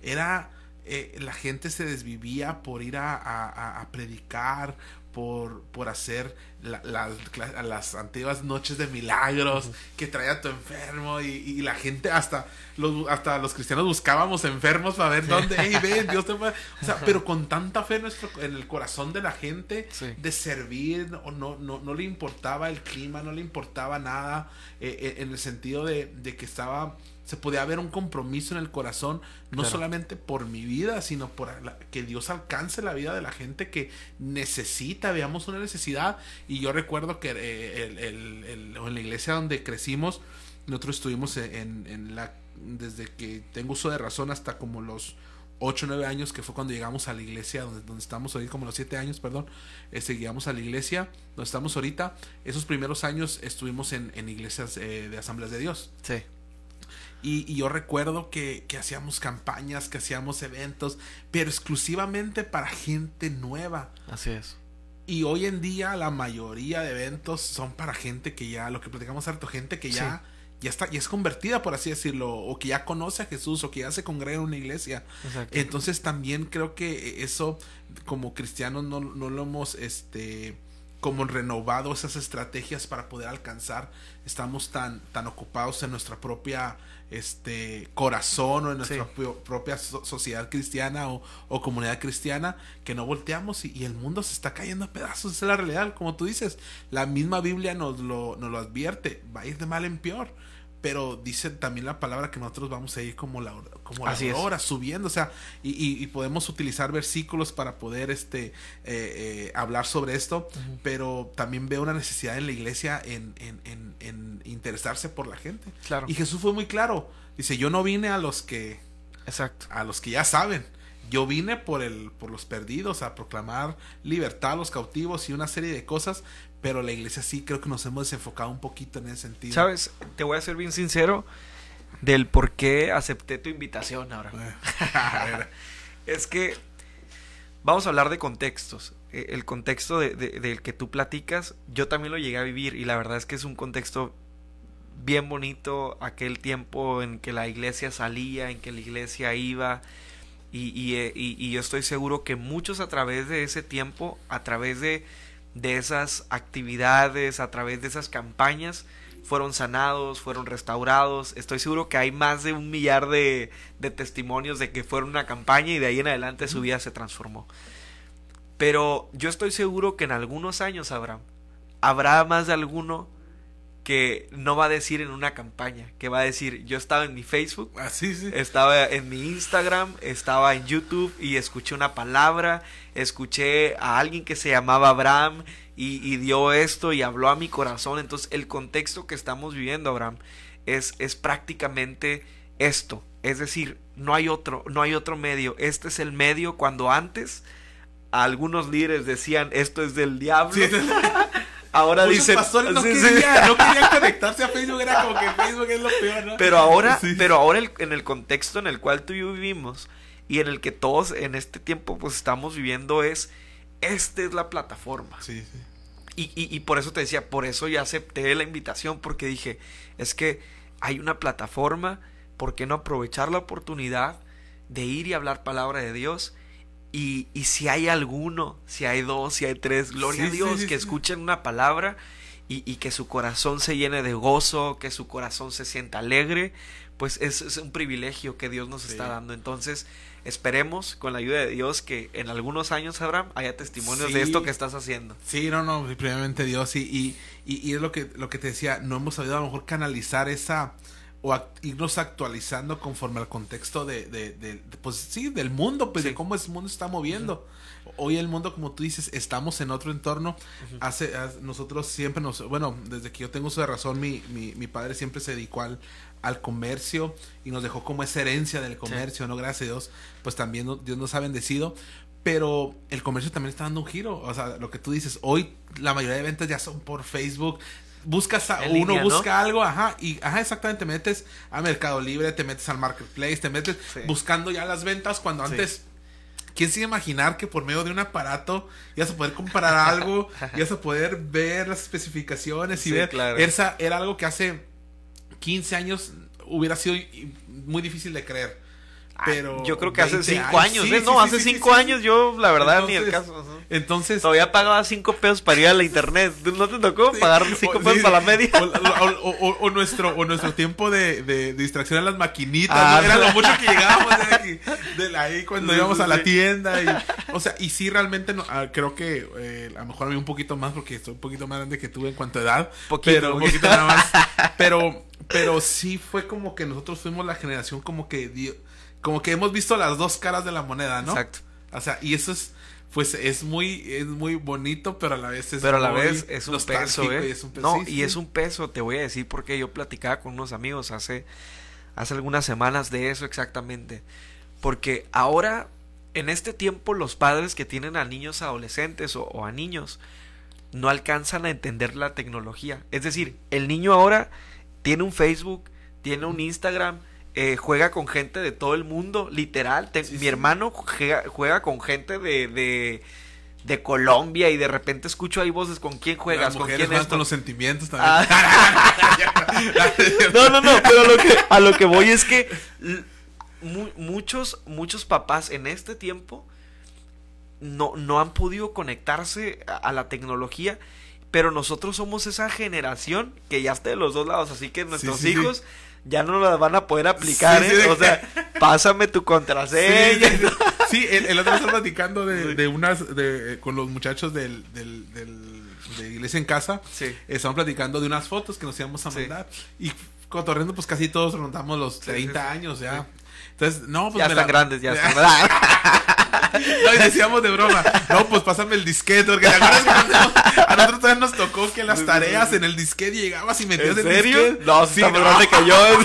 [SPEAKER 1] Era eh, la gente se desvivía por ir a, a predicar, por, por hacer las antiguas noches de milagros que traía a tu enfermo y, la gente hasta los, hasta los cristianos buscábamos enfermos para ver dónde, hey, ven, Dios te o sea, pero con tanta fe en, nuestro, en el corazón de la gente de servir, o no, no, no le importaba el clima, no le importaba nada, eh, eh, en el sentido de, de que estaba se podía haber un compromiso en el corazón, no solamente por mi vida, sino por que Dios alcance la vida de la gente que necesita, veamos una necesidad. Y yo recuerdo que eh, en la iglesia donde crecimos, nosotros estuvimos en, la, desde que tengo uso de razón hasta como los 8 o 9 años, que fue cuando llegamos a la iglesia, donde, donde estamos hoy, como los 7 años, perdón, este, llegamos a la iglesia donde estamos ahorita. Esos primeros años estuvimos en, iglesias eh, de asambleas de Dios.
[SPEAKER 2] Sí.
[SPEAKER 1] Y, yo recuerdo que, hacíamos campañas, que hacíamos eventos, pero exclusivamente para gente nueva.
[SPEAKER 2] Así es.
[SPEAKER 1] Y hoy en día la mayoría de eventos son para gente que ya, lo que platicamos harto, gente que ya, ya está, ya es convertida, por así decirlo, o que ya conoce a Jesús, o que ya se congrega en una iglesia. Entonces también creo que eso, como cristianos, no, no lo hemos, este, como renovado esas estrategias para poder alcanzar. Estamos tan, tan ocupados en nuestra propia este corazón o en nuestra propia sociedad cristiana o, comunidad cristiana que no volteamos y, el mundo se está cayendo a pedazos. Esa es la realidad, como tú dices. La misma Biblia nos lo, nos lo advierte. Va a ir de mal en peor pero dice también la palabra que nosotros vamos a ir como la, como la hora subiendo, o sea, y, podemos utilizar versículos para poder este, eh, eh, hablar sobre esto, pero también veo una necesidad en la iglesia en, en, en, interesarse por la gente.
[SPEAKER 2] Claro.
[SPEAKER 1] Y Jesús fue muy claro, dice, yo no vine a los que,
[SPEAKER 2] Exacto.
[SPEAKER 1] a los que ya saben, yo vine por el por los perdidos a proclamar libertad a los cautivos y una serie de cosas, pero la iglesia sí creo que nos hemos desenfocado un poquito en ese sentido.
[SPEAKER 2] Sabes, te voy a ser bien sincero del por qué acepté tu invitación ahora. Eh, *laughs* es que vamos a hablar de contextos. E, el contexto de, del que tú platicas, yo también lo llegué a vivir y la verdad es que es un contexto bien bonito, aquel tiempo en que la iglesia salía, en que la iglesia iba, eh, y, yo estoy seguro que muchos a través de ese tiempo, a través de, de esas actividades, a través de esas campañas, fueron sanados, fueron restaurados. Estoy seguro que hay más de un millar de, de testimonios de que fueron una campaña y de ahí en adelante su vida se transformó. Pero yo estoy seguro que en algunos años, Abraham, habrá más de alguno que no va a decir en una campaña, que va a decir, yo estaba en mi Facebook,
[SPEAKER 1] ah,
[SPEAKER 2] estaba en mi Instagram, estaba en YouTube y escuché una palabra, escuché a alguien que se llamaba Abraham y, dio esto y habló a mi corazón. Entonces el contexto que estamos viviendo, Abraham, es, es prácticamente esto. Es decir, no hay otro, no hay otro medio. Este es el medio cuando antes algunos líderes decían esto es del diablo. *laughs* ahora dicen
[SPEAKER 1] pastores no, querían, conectarse a Facebook era como que Facebook es lo peor ¿no?
[SPEAKER 2] pero ahora pero ahora en el contexto en el cual tú y yo vivimos y en el que todos en este tiempo pues estamos viviendo es esta es la plataforma
[SPEAKER 1] sí, sí.
[SPEAKER 2] Y, y, y por eso te decía por eso ya acepté la invitación porque dije es que hay una plataforma ¿por qué no aprovechar la oportunidad de ir y hablar palabra de Dios y, y, si hay alguno, si hay dos, si hay tres, gloria a Dios, que escuchen una palabra y, y, que su corazón se llene de gozo, que su corazón se sienta alegre, pues es, es un privilegio que Dios nos está dando. Entonces, esperemos con la ayuda de Dios que en algunos años, Abraham, haya testimonios de esto que estás haciendo.
[SPEAKER 1] Sí, no, no, primeramente Dios. Y, y, y, es lo que, lo que te decía, no hemos sabido a lo mejor canalizar esa o irnos actualizando conforme al contexto de, de, pues sí, del mundo, pues de cómo ese mundo está moviendo. Hoy el mundo, como tú dices, estamos en otro entorno. hace, nosotros siempre nos, bueno, desde que yo tengo de razón, mi, mi, mi padre siempre se dedicó al, al comercio y nos dejó como esa herencia del comercio, ¿no? Gracias a Dios, pues también Dios nos ha bendecido. Pero el comercio también está dando un giro. O sea, lo que tú dices, hoy la mayoría de ventas ya son por Facebook, buscas a, uno busca algo, ajá, y ajá, exactamente, metes a Mercado Libre, te metes al Marketplace, te metes buscando ya las ventas cuando antes ¿Quién se iba a imaginar que por medio de un aparato ibas a poder comprar algo, *laughs* ibas a poder ver las especificaciones y ver? Esa era algo que hace 15 años hubiera sido muy difícil de creer. Pero
[SPEAKER 2] yo creo que hace
[SPEAKER 1] 20
[SPEAKER 2] cinco años,
[SPEAKER 1] Sí,
[SPEAKER 2] ¿eh?
[SPEAKER 1] sí,
[SPEAKER 2] no,
[SPEAKER 1] sí,
[SPEAKER 2] hace cinco años yo, la verdad, ni el caso. ajá.
[SPEAKER 1] Entonces,
[SPEAKER 2] Todavía pagaba cinco pesos para ir a la internet. ¿No te tocó pagar cinco
[SPEAKER 1] o-
[SPEAKER 2] pesos para la media?
[SPEAKER 1] O, nuestro, o nuestro tiempo de, de distracción en las maquinitas.
[SPEAKER 2] Ah,
[SPEAKER 1] ¿no? Era lo mucho que llegábamos de, ahí cuando íbamos a la tienda. Y, o sea, y sí, realmente no- ah, creo que eh, a lo mejor a mí un poquito más porque estoy un poquito más grande que tú en cuanto a edad.
[SPEAKER 2] Poquito,
[SPEAKER 1] pero un
[SPEAKER 2] poquito.
[SPEAKER 1] poquito nada más. Pero, pero sí fue como que nosotros fuimos la generación como que dio- como que hemos visto las dos caras de la moneda, ¿no?
[SPEAKER 2] Exacto.
[SPEAKER 1] O sea, y eso es pues es muy es muy bonito, pero a la vez es
[SPEAKER 2] Pero a la
[SPEAKER 1] muy
[SPEAKER 2] vez es un peso, ¿eh?
[SPEAKER 1] y es un peso.
[SPEAKER 2] No,
[SPEAKER 1] Sí,
[SPEAKER 2] y
[SPEAKER 1] sí.
[SPEAKER 2] es un peso, te voy a decir porque yo platicaba con unos amigos hace, hace algunas semanas de eso exactamente. Porque ahora, en este tiempo, los padres que tienen a niños adolescentes o, o a niños no alcanzan a entender la tecnología. Es decir, el niño ahora tiene un Facebook, tiene un Instagram, eh, juega con gente de todo el mundo, literal. Te-
[SPEAKER 1] Sí,
[SPEAKER 2] mi
[SPEAKER 1] sí.
[SPEAKER 2] hermano juega, juega con gente de, de, de Colombia y de repente escucho ahí voces con quién juegas,
[SPEAKER 1] Las
[SPEAKER 2] con quién esto?
[SPEAKER 1] con los sentimientos también.
[SPEAKER 2] Ah. *laughs* No, no, no, pero lo que, a lo que voy es que mu- muchos, muchos papás en este tiempo no, no han podido conectarse a, a la tecnología, pero nosotros somos esa generación que ya está de los dos lados, así que nuestros
[SPEAKER 1] sí, sí.
[SPEAKER 2] hijos ya no la van a poder aplicar,
[SPEAKER 1] Sí,
[SPEAKER 2] ¿eh?
[SPEAKER 1] sí.
[SPEAKER 2] O sea, pásame tu contraseña.
[SPEAKER 1] sí, el, el otro día estaba platicando de, de unas de, con los muchachos del, del, del- de Iglesia en Casa.
[SPEAKER 2] Sí.
[SPEAKER 1] Estaban platicando de unas fotos que nos íbamos a mandar. Y cotorreando, pues casi todos rondamos los
[SPEAKER 2] Sí,
[SPEAKER 1] 30
[SPEAKER 2] sí, sí.
[SPEAKER 1] años ya. Entonces, no, pues
[SPEAKER 2] ya están
[SPEAKER 1] la-
[SPEAKER 2] grandes, ya *laughs* están grandes.
[SPEAKER 1] No, y decíamos de broma. No, pues pásame el disquete. Porque ¿te acuerdas a nosotros también nos tocó que las tareas en el disquete llegabas y metías
[SPEAKER 2] ¿En
[SPEAKER 1] el
[SPEAKER 2] serio?
[SPEAKER 1] disquete?
[SPEAKER 2] No, sí, está más grande que yo. *laughs*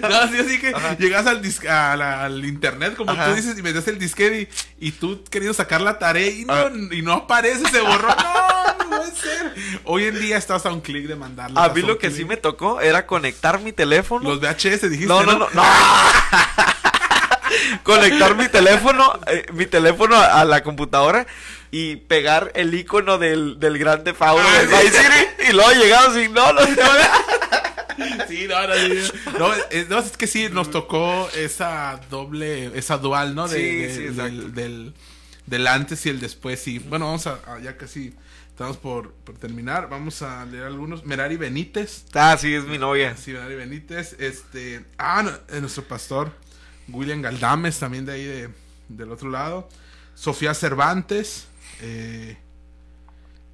[SPEAKER 1] No, sí, así que llegas al, dis- a la- al internet, como
[SPEAKER 2] Ajá.
[SPEAKER 1] tú dices, y metes el disquete y, y tú queriendo sacar la tarea y no,
[SPEAKER 2] Ah.
[SPEAKER 1] y no aparece, se borró. No, no puede ser. Hoy en día estás a un clic de mandarlo.
[SPEAKER 2] A mí lo que sí me tocó era conectar mi teléfono.
[SPEAKER 1] Los VHS dijiste.
[SPEAKER 2] No, no, no, no. *laughs* Conectar mi teléfono, eh, mi teléfono a, a la computadora y pegar el icono del, del grande Fauno
[SPEAKER 1] Ah,
[SPEAKER 2] del. Vice City y luego llegado así, no, no,
[SPEAKER 1] Sí, no, no, no, es, no, es que sí, nos tocó esa doble, esa dual, ¿no? De,
[SPEAKER 2] Sí,
[SPEAKER 1] de-
[SPEAKER 2] sí,
[SPEAKER 1] del, del, del antes y el después. Y bueno, vamos a, a- ya casi estamos por, por terminar. Vamos a leer algunos. Merari Benítez.
[SPEAKER 2] Ah, sí, es mi novia.
[SPEAKER 1] Sí, Merari Benítez. Este, ah, no, eh, nuestro pastor William Galdames, también de ahí de, del otro lado. Sofía Cervantes. eh,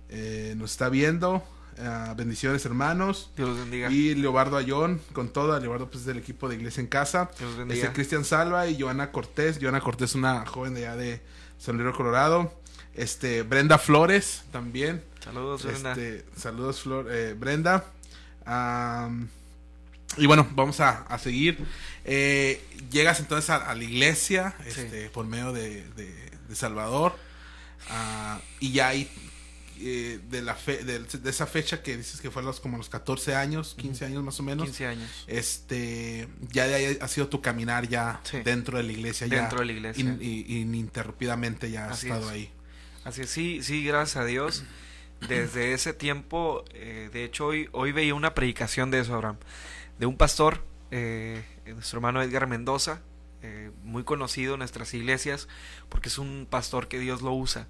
[SPEAKER 1] eh, nos está viendo. Ah, bendiciones, hermanos.
[SPEAKER 2] Dios los bendiga.
[SPEAKER 1] Y Leobardo Ayón, con todo. Leobardo, pues, es del equipo de Iglesia en Casa.
[SPEAKER 2] Dios los bendiga.
[SPEAKER 1] Este, Cristian Salva y Joana Cortés. Joana Cortés, una joven de allá de San Luis Colorado. Este, Brenda Flores, también.
[SPEAKER 2] Saludos, Brenda.
[SPEAKER 1] Este, saludos, Flor, eh, Brenda. Y bueno, vamos a, a seguir. Eh, llegas entonces a, a la iglesia
[SPEAKER 2] Sí.
[SPEAKER 1] este, por medio de, de- de Salvador. Ah, y ya ahí, eh, de, la fe- de, de esa fecha que dices que fue a los, como los 14 años, 15 años más o menos.
[SPEAKER 2] 15 años.
[SPEAKER 1] Este, ya de ahí ha sido tu caminar ya
[SPEAKER 2] Sí.
[SPEAKER 1] dentro de la iglesia. ya
[SPEAKER 2] Dentro de la iglesia.
[SPEAKER 1] in- y- ininterrumpidamente ya has
[SPEAKER 2] Así
[SPEAKER 1] estado
[SPEAKER 2] es.
[SPEAKER 1] ahí.
[SPEAKER 2] Así es, sí, sí, gracias a Dios. Desde ese tiempo, eh, de hecho, hoy, hoy veía una predicación de eso, Abraham, de un pastor, eh, nuestro hermano Edgar Mendoza, eh, muy conocido en nuestras iglesias, porque es un pastor que Dios lo usa.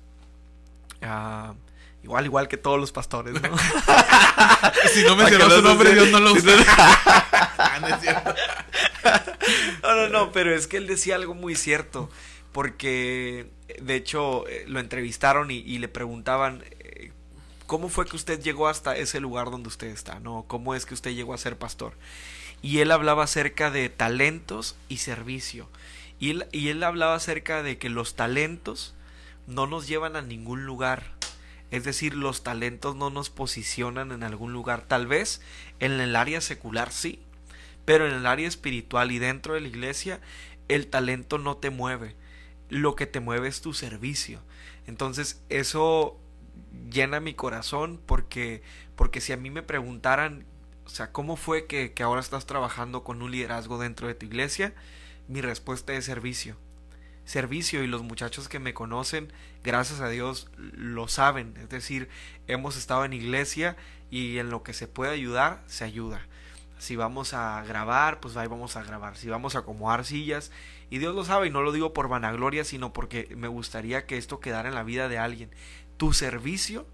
[SPEAKER 2] Ah, igual, igual que todos los pastores, ¿no? *laughs*
[SPEAKER 1] Si no mencionó su nombre, Dios no lo usa.
[SPEAKER 2] no- *laughs*
[SPEAKER 1] no es cierto.
[SPEAKER 2] No, no, no, pero es que él decía algo muy cierto, porque de hecho eh, lo entrevistaron y, y le preguntaban, ¿cómo fue que usted llegó hasta ese lugar donde usted está? ¿No? ¿Cómo es que usted llegó a ser pastor? Y él hablaba acerca de talentos y servicio. Y él, y él hablaba acerca de que los talentos no nos llevan a ningún lugar. Es decir, los talentos no nos posicionan en algún lugar. Tal vez en el área secular sí, pero en el área espiritual y dentro de la iglesia, el talento no te mueve. Lo que te mueve es tu servicio. Entonces, eso llena mi corazón porque, porque si a mí me preguntaran, o sea, ¿cómo fue que, que ahora estás trabajando con un liderazgo dentro de tu iglesia? Mi respuesta es servicio. Servicio y los muchachos que me conocen, gracias a Dios, lo saben. Es decir, hemos estado en iglesia y en lo que se puede ayudar, se ayuda. Si vamos a grabar, pues ahí vamos a grabar. Si vamos a acomodar sillas, y Dios lo sabe, y no lo digo por vanagloria, sino porque me gustaría que esto quedara en la vida de alguien. Tu servicio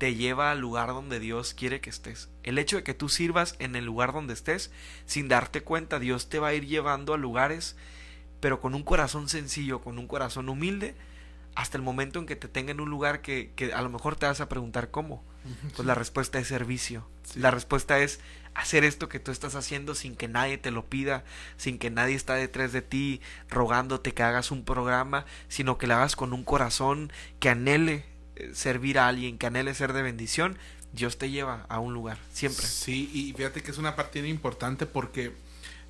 [SPEAKER 2] te lleva al lugar donde Dios quiere que estés. El hecho de que tú sirvas en el lugar donde estés, sin darte cuenta, Dios te va a ir llevando a lugares, pero con un corazón sencillo, con un corazón humilde, hasta el momento en que te tenga en un lugar que, que a lo mejor te vas a preguntar cómo. *laughs* Pues la respuesta es servicio. La respuesta es hacer esto que tú estás haciendo sin que nadie te lo pida, sin que nadie está detrás de ti rogándote que hagas un programa, sino que lo hagas con un corazón que anhele servir a alguien, que anhele ser de bendición, Dios te lleva a un lugar, siempre.
[SPEAKER 1] Sí, y fíjate que es una parte importante porque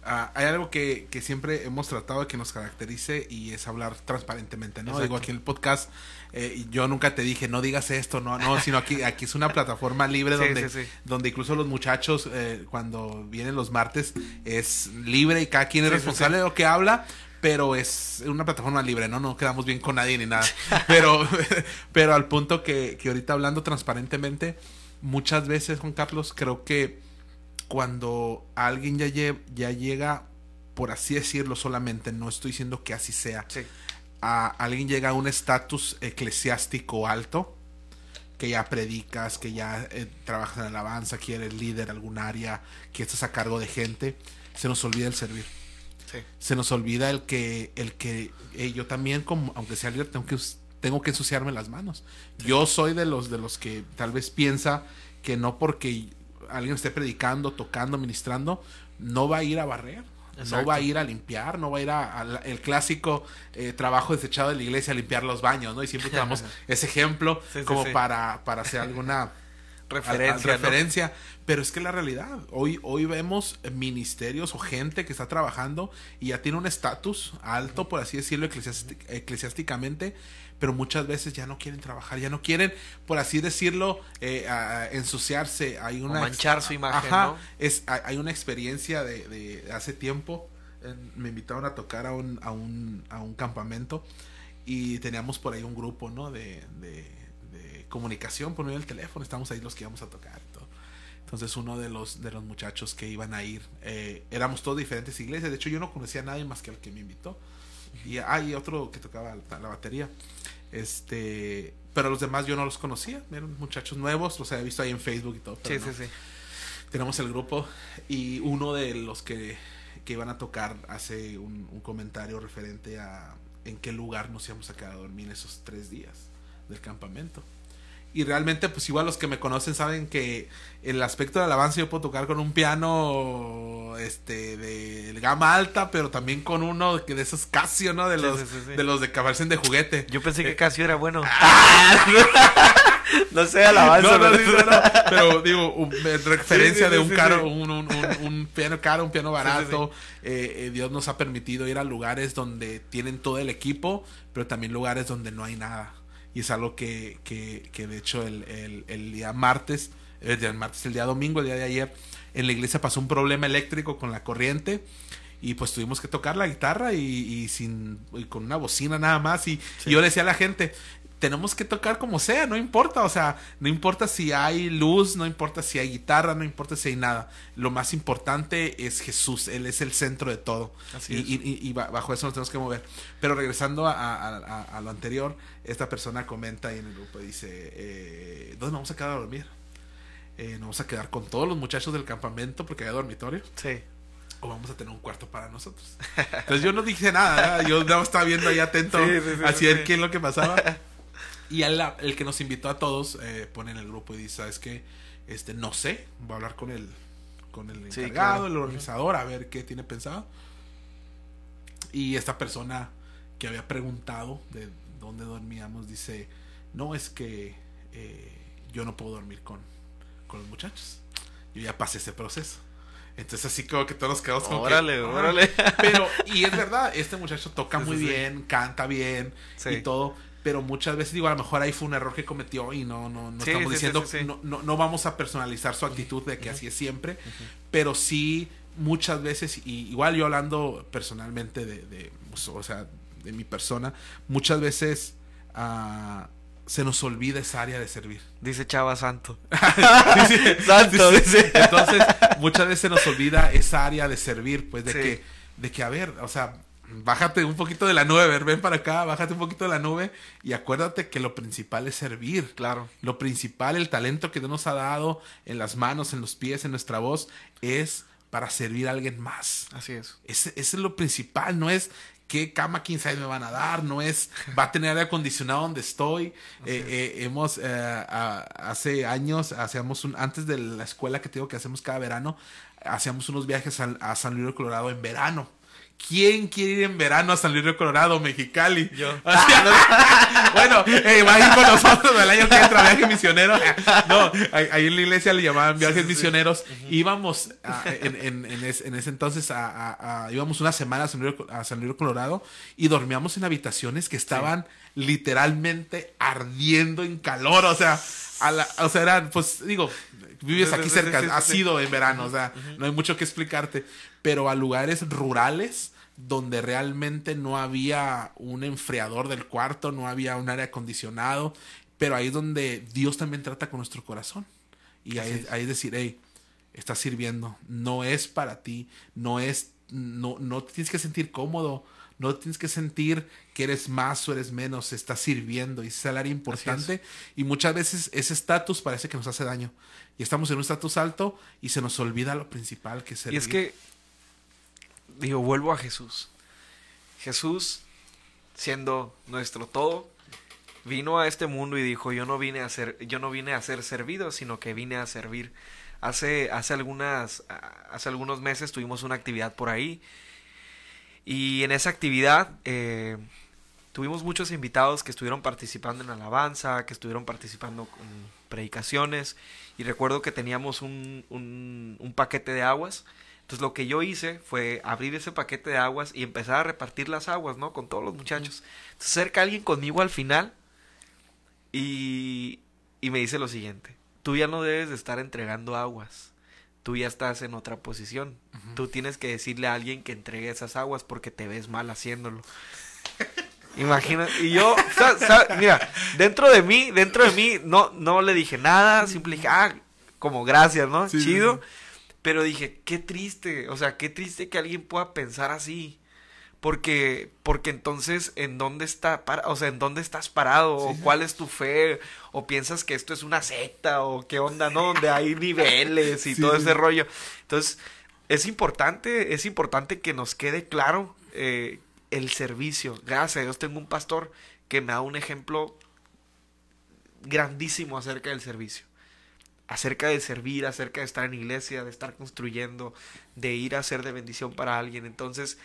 [SPEAKER 1] ah, hay algo que, que, siempre hemos tratado de que nos caracterice y es hablar transparentemente, ¿no? Digo, aquí en el podcast eh, yo nunca te dije, no digas esto, no, no, sino aquí, *laughs* aquí es una plataforma libre donde, donde incluso los muchachos, eh, cuando vienen los martes, es libre y cada quien es responsable de lo que habla, pero es una plataforma libre, ¿no? No quedamos bien con nadie ni nada. Pero, *laughs* pero al punto que, que ahorita hablando transparentemente, muchas veces, Juan Carlos, creo que cuando alguien ya, ya llega, por así decirlo solamente, no estoy diciendo que así sea, a alguien llega a un estatus eclesiástico alto, que ya predicas, que ya eh, trabajas en alabanza, que eres líder en algún área, que estás a cargo de gente, se nos olvida el servir. Se nos olvida el que, el que eh, yo también, como, aunque sea líder, tengo que, tengo que ensuciarme las manos. Yo soy de los, de los que tal vez piensa que no porque alguien esté predicando, tocando, ministrando, no va a ir a barrer. No va a ir a limpiar, no va a ir a, el clásico eh, trabajo desechado de la iglesia a limpiar los baños, ¿no? Y siempre tenemos *laughs* ese ejemplo como Para, para hacer alguna *laughs* referencia. referencia. Pero es que la realidad, hoy, hoy vemos ministerios o gente que está trabajando y ya tiene un estatus alto, por así decirlo, eclesiásticamente, pero muchas veces ya no quieren trabajar, ya no quieren, por así decirlo, eh, ensuciarse. Hay una
[SPEAKER 2] manchar su imagen.
[SPEAKER 1] es, hay una experiencia de, hace tiempo. me invitaron a tocar a un, a un, a un campamento y teníamos por ahí un grupo, ¿no? de comunicación por medio del teléfono, estamos ahí los que íbamos a tocar. Entonces uno de los, de los muchachos que iban a ir, eh, éramos todos diferentes iglesias, de hecho yo no conocía a nadie más que al que me invitó. Y hay otro que tocaba la, batería. Este, pero los demás yo no los conocía, eran muchachos nuevos, los había visto ahí en Facebook y todo.
[SPEAKER 2] Sí, sí, sí.
[SPEAKER 1] Tenemos el grupo y uno de los que, que iban a tocar hace un, un comentario referente a en qué lugar nos íbamos a quedar a dormir esos tres días del campamento. Y realmente, pues igual los que me conocen saben que el aspecto de alabanza yo puedo tocar con un piano este de gama alta, pero también con uno que de esos Casio, ¿no? De los de los de que de juguete.
[SPEAKER 2] Yo pensé que eh, Casio era bueno. Ah. *laughs* no sé alabanza, no,
[SPEAKER 1] pero digo, *laughs* referencia de un caro, un, un, un, piano caro, un piano barato. Eh, eh, Dios nos ha permitido ir a lugares donde tienen todo el equipo, pero también lugares donde no hay nada y es algo que, que, que de hecho el, el, el, día martes, el día martes, el día domingo, el día de ayer, en la iglesia pasó un problema eléctrico con la corriente y pues tuvimos que tocar la guitarra y, y sin y con una bocina nada más y, y, yo le decía a la gente tenemos que tocar como sea, no importa, o sea, no importa si hay luz, no importa si hay guitarra, no importa si hay nada. Lo más importante es Jesús, Él es el centro de todo. Así y, y, bajo eso nos tenemos que mover. Pero regresando a, lo anterior, esta persona comenta ahí en el grupo, dice, eh, ¿dónde vamos a quedar a dormir? Eh, ¿Nos vamos a quedar con todos los muchachos del campamento porque hay dormitorio?
[SPEAKER 2] Sí
[SPEAKER 1] o vamos a tener un cuarto para nosotros. Entonces yo no dije nada, yo estaba viendo ahí atento *laughs* a ver qué es lo que pasaba. Y el, el que nos invitó a todos eh, pone en el grupo y dice, ¿sabes qué? Este, no sé, voy a hablar con el, con el encargado, el organizador, a ver qué tiene pensado. Y esta persona que había preguntado de dónde dormíamos dice, no es que eh, yo no puedo dormir con, con los muchachos. Yo ya pasé ese proceso. Entonces así como que todos nos quedamos como
[SPEAKER 2] órale,
[SPEAKER 1] que,
[SPEAKER 2] órale.
[SPEAKER 1] Pero, y es verdad, este muchacho toca muy bien, canta bien y todo pero muchas veces digo, a lo mejor ahí fue un error que cometió y no, no, no estamos diciendo, no, no, vamos a personalizar su actitud de que así es siempre, pero sí muchas veces, y igual yo hablando personalmente de, de pues, o sea, de mi persona, muchas veces uh, se nos olvida esa área de servir.
[SPEAKER 2] Dice Chava Santo. *laughs* *laughs* Dice.
[SPEAKER 1] Entonces, muchas veces se nos olvida esa área de servir, pues de que, de que, a ver, o sea, bájate un poquito de la nube, ver, ven para acá, bájate un poquito de la nube y acuérdate que lo principal es servir.
[SPEAKER 2] Claro.
[SPEAKER 1] Lo principal, el talento que Dios nos ha dado en las manos, en los pies, en nuestra voz, es para servir a alguien más.
[SPEAKER 2] Así es.
[SPEAKER 1] Ese, ese es lo principal, no es qué cama king size me van a dar, no es *laughs* va a tener aire acondicionado donde estoy. Eh, eh, hemos eh, a- hace años hacíamos un antes de la escuela que te digo que hacemos cada verano, hacíamos unos viajes a, a San Luis río Colorado en verano. ¿Quién quiere ir en verano a San Luis río Colorado, Mexicali?
[SPEAKER 2] Yo. *laughs*
[SPEAKER 1] bueno, eh, va a ir con nosotros el año que entra, viaje misionero. No, ahí en la iglesia le llamaban viajes misioneros. Íbamos a- en, en- en es- en ese entonces, a, íbamos una semana a San, Luis, a San Luis Colorado y dormíamos en habitaciones que estaban literalmente ardiendo en calor. O sea, a la- o sea, eran, pues digo, vives
[SPEAKER 2] Sí, sí,
[SPEAKER 1] aquí
[SPEAKER 2] sí,
[SPEAKER 1] cerca,
[SPEAKER 2] sí, sí,
[SPEAKER 1] has
[SPEAKER 2] sí.
[SPEAKER 1] sido en verano, o sea, no hay mucho que explicarte. Pero a lugares rurales donde realmente no había un enfriador del cuarto, no había un aire acondicionado, pero ahí es donde Dios también trata con nuestro corazón. Y ahí,
[SPEAKER 2] es.
[SPEAKER 1] ahí es decir, hey, estás sirviendo, no es para ti, no es, no, no te tienes que sentir cómodo, no tienes que sentir que eres más o eres menos, estás sirviendo y ese es el área importante. Y muchas veces ese estatus parece que nos hace daño. Y estamos en un estatus alto y se nos olvida lo principal que es
[SPEAKER 2] Y
[SPEAKER 1] servir.
[SPEAKER 2] es que, digo, vuelvo a Jesús. Jesús, siendo nuestro todo, vino a este mundo y dijo, yo no vine a ser, yo no vine a ser servido, sino que vine a servir. Hace, hace algunas, hace algunos meses tuvimos una actividad por ahí. Y en esa actividad eh, tuvimos muchos invitados que estuvieron participando en alabanza, que estuvieron participando con predicaciones. Y recuerdo que teníamos un, un, un paquete de aguas. Entonces lo que yo hice fue abrir ese paquete de aguas y empezar a repartir las aguas, ¿no? Con todos los muchachos. Entonces acerca alguien conmigo al final y, y me dice lo siguiente. Tú ya no debes de estar entregando aguas. Tú ya estás en otra posición. Tú tienes que decirle a alguien que entregue esas aguas porque te ves mal haciéndolo. *laughs* Imagina, y yo, sa- sa- mira, dentro de mí, dentro de mí, no, no le dije nada, simple dije, ah, como gracias, ¿no?
[SPEAKER 1] Sí, sí,
[SPEAKER 2] Chido.
[SPEAKER 1] sí.
[SPEAKER 2] Pero dije, qué triste, o sea, qué triste que alguien pueda pensar así. Porque, porque entonces, ¿en dónde está, para, o sea, en dónde estás parado? ¿O
[SPEAKER 1] Sí,
[SPEAKER 2] cuál es tu fe? ¿O piensas que esto es una secta? ¿O qué onda, no? Donde hay niveles y *laughs*
[SPEAKER 1] Sí,
[SPEAKER 2] todo ese rollo. Entonces, es importante, es importante que nos quede claro eh, el servicio. Gracias a Dios tengo un pastor que me da un ejemplo grandísimo acerca del servicio. Acerca de servir, acerca de estar en iglesia, de estar construyendo, de ir a ser de bendición para alguien. Entonces,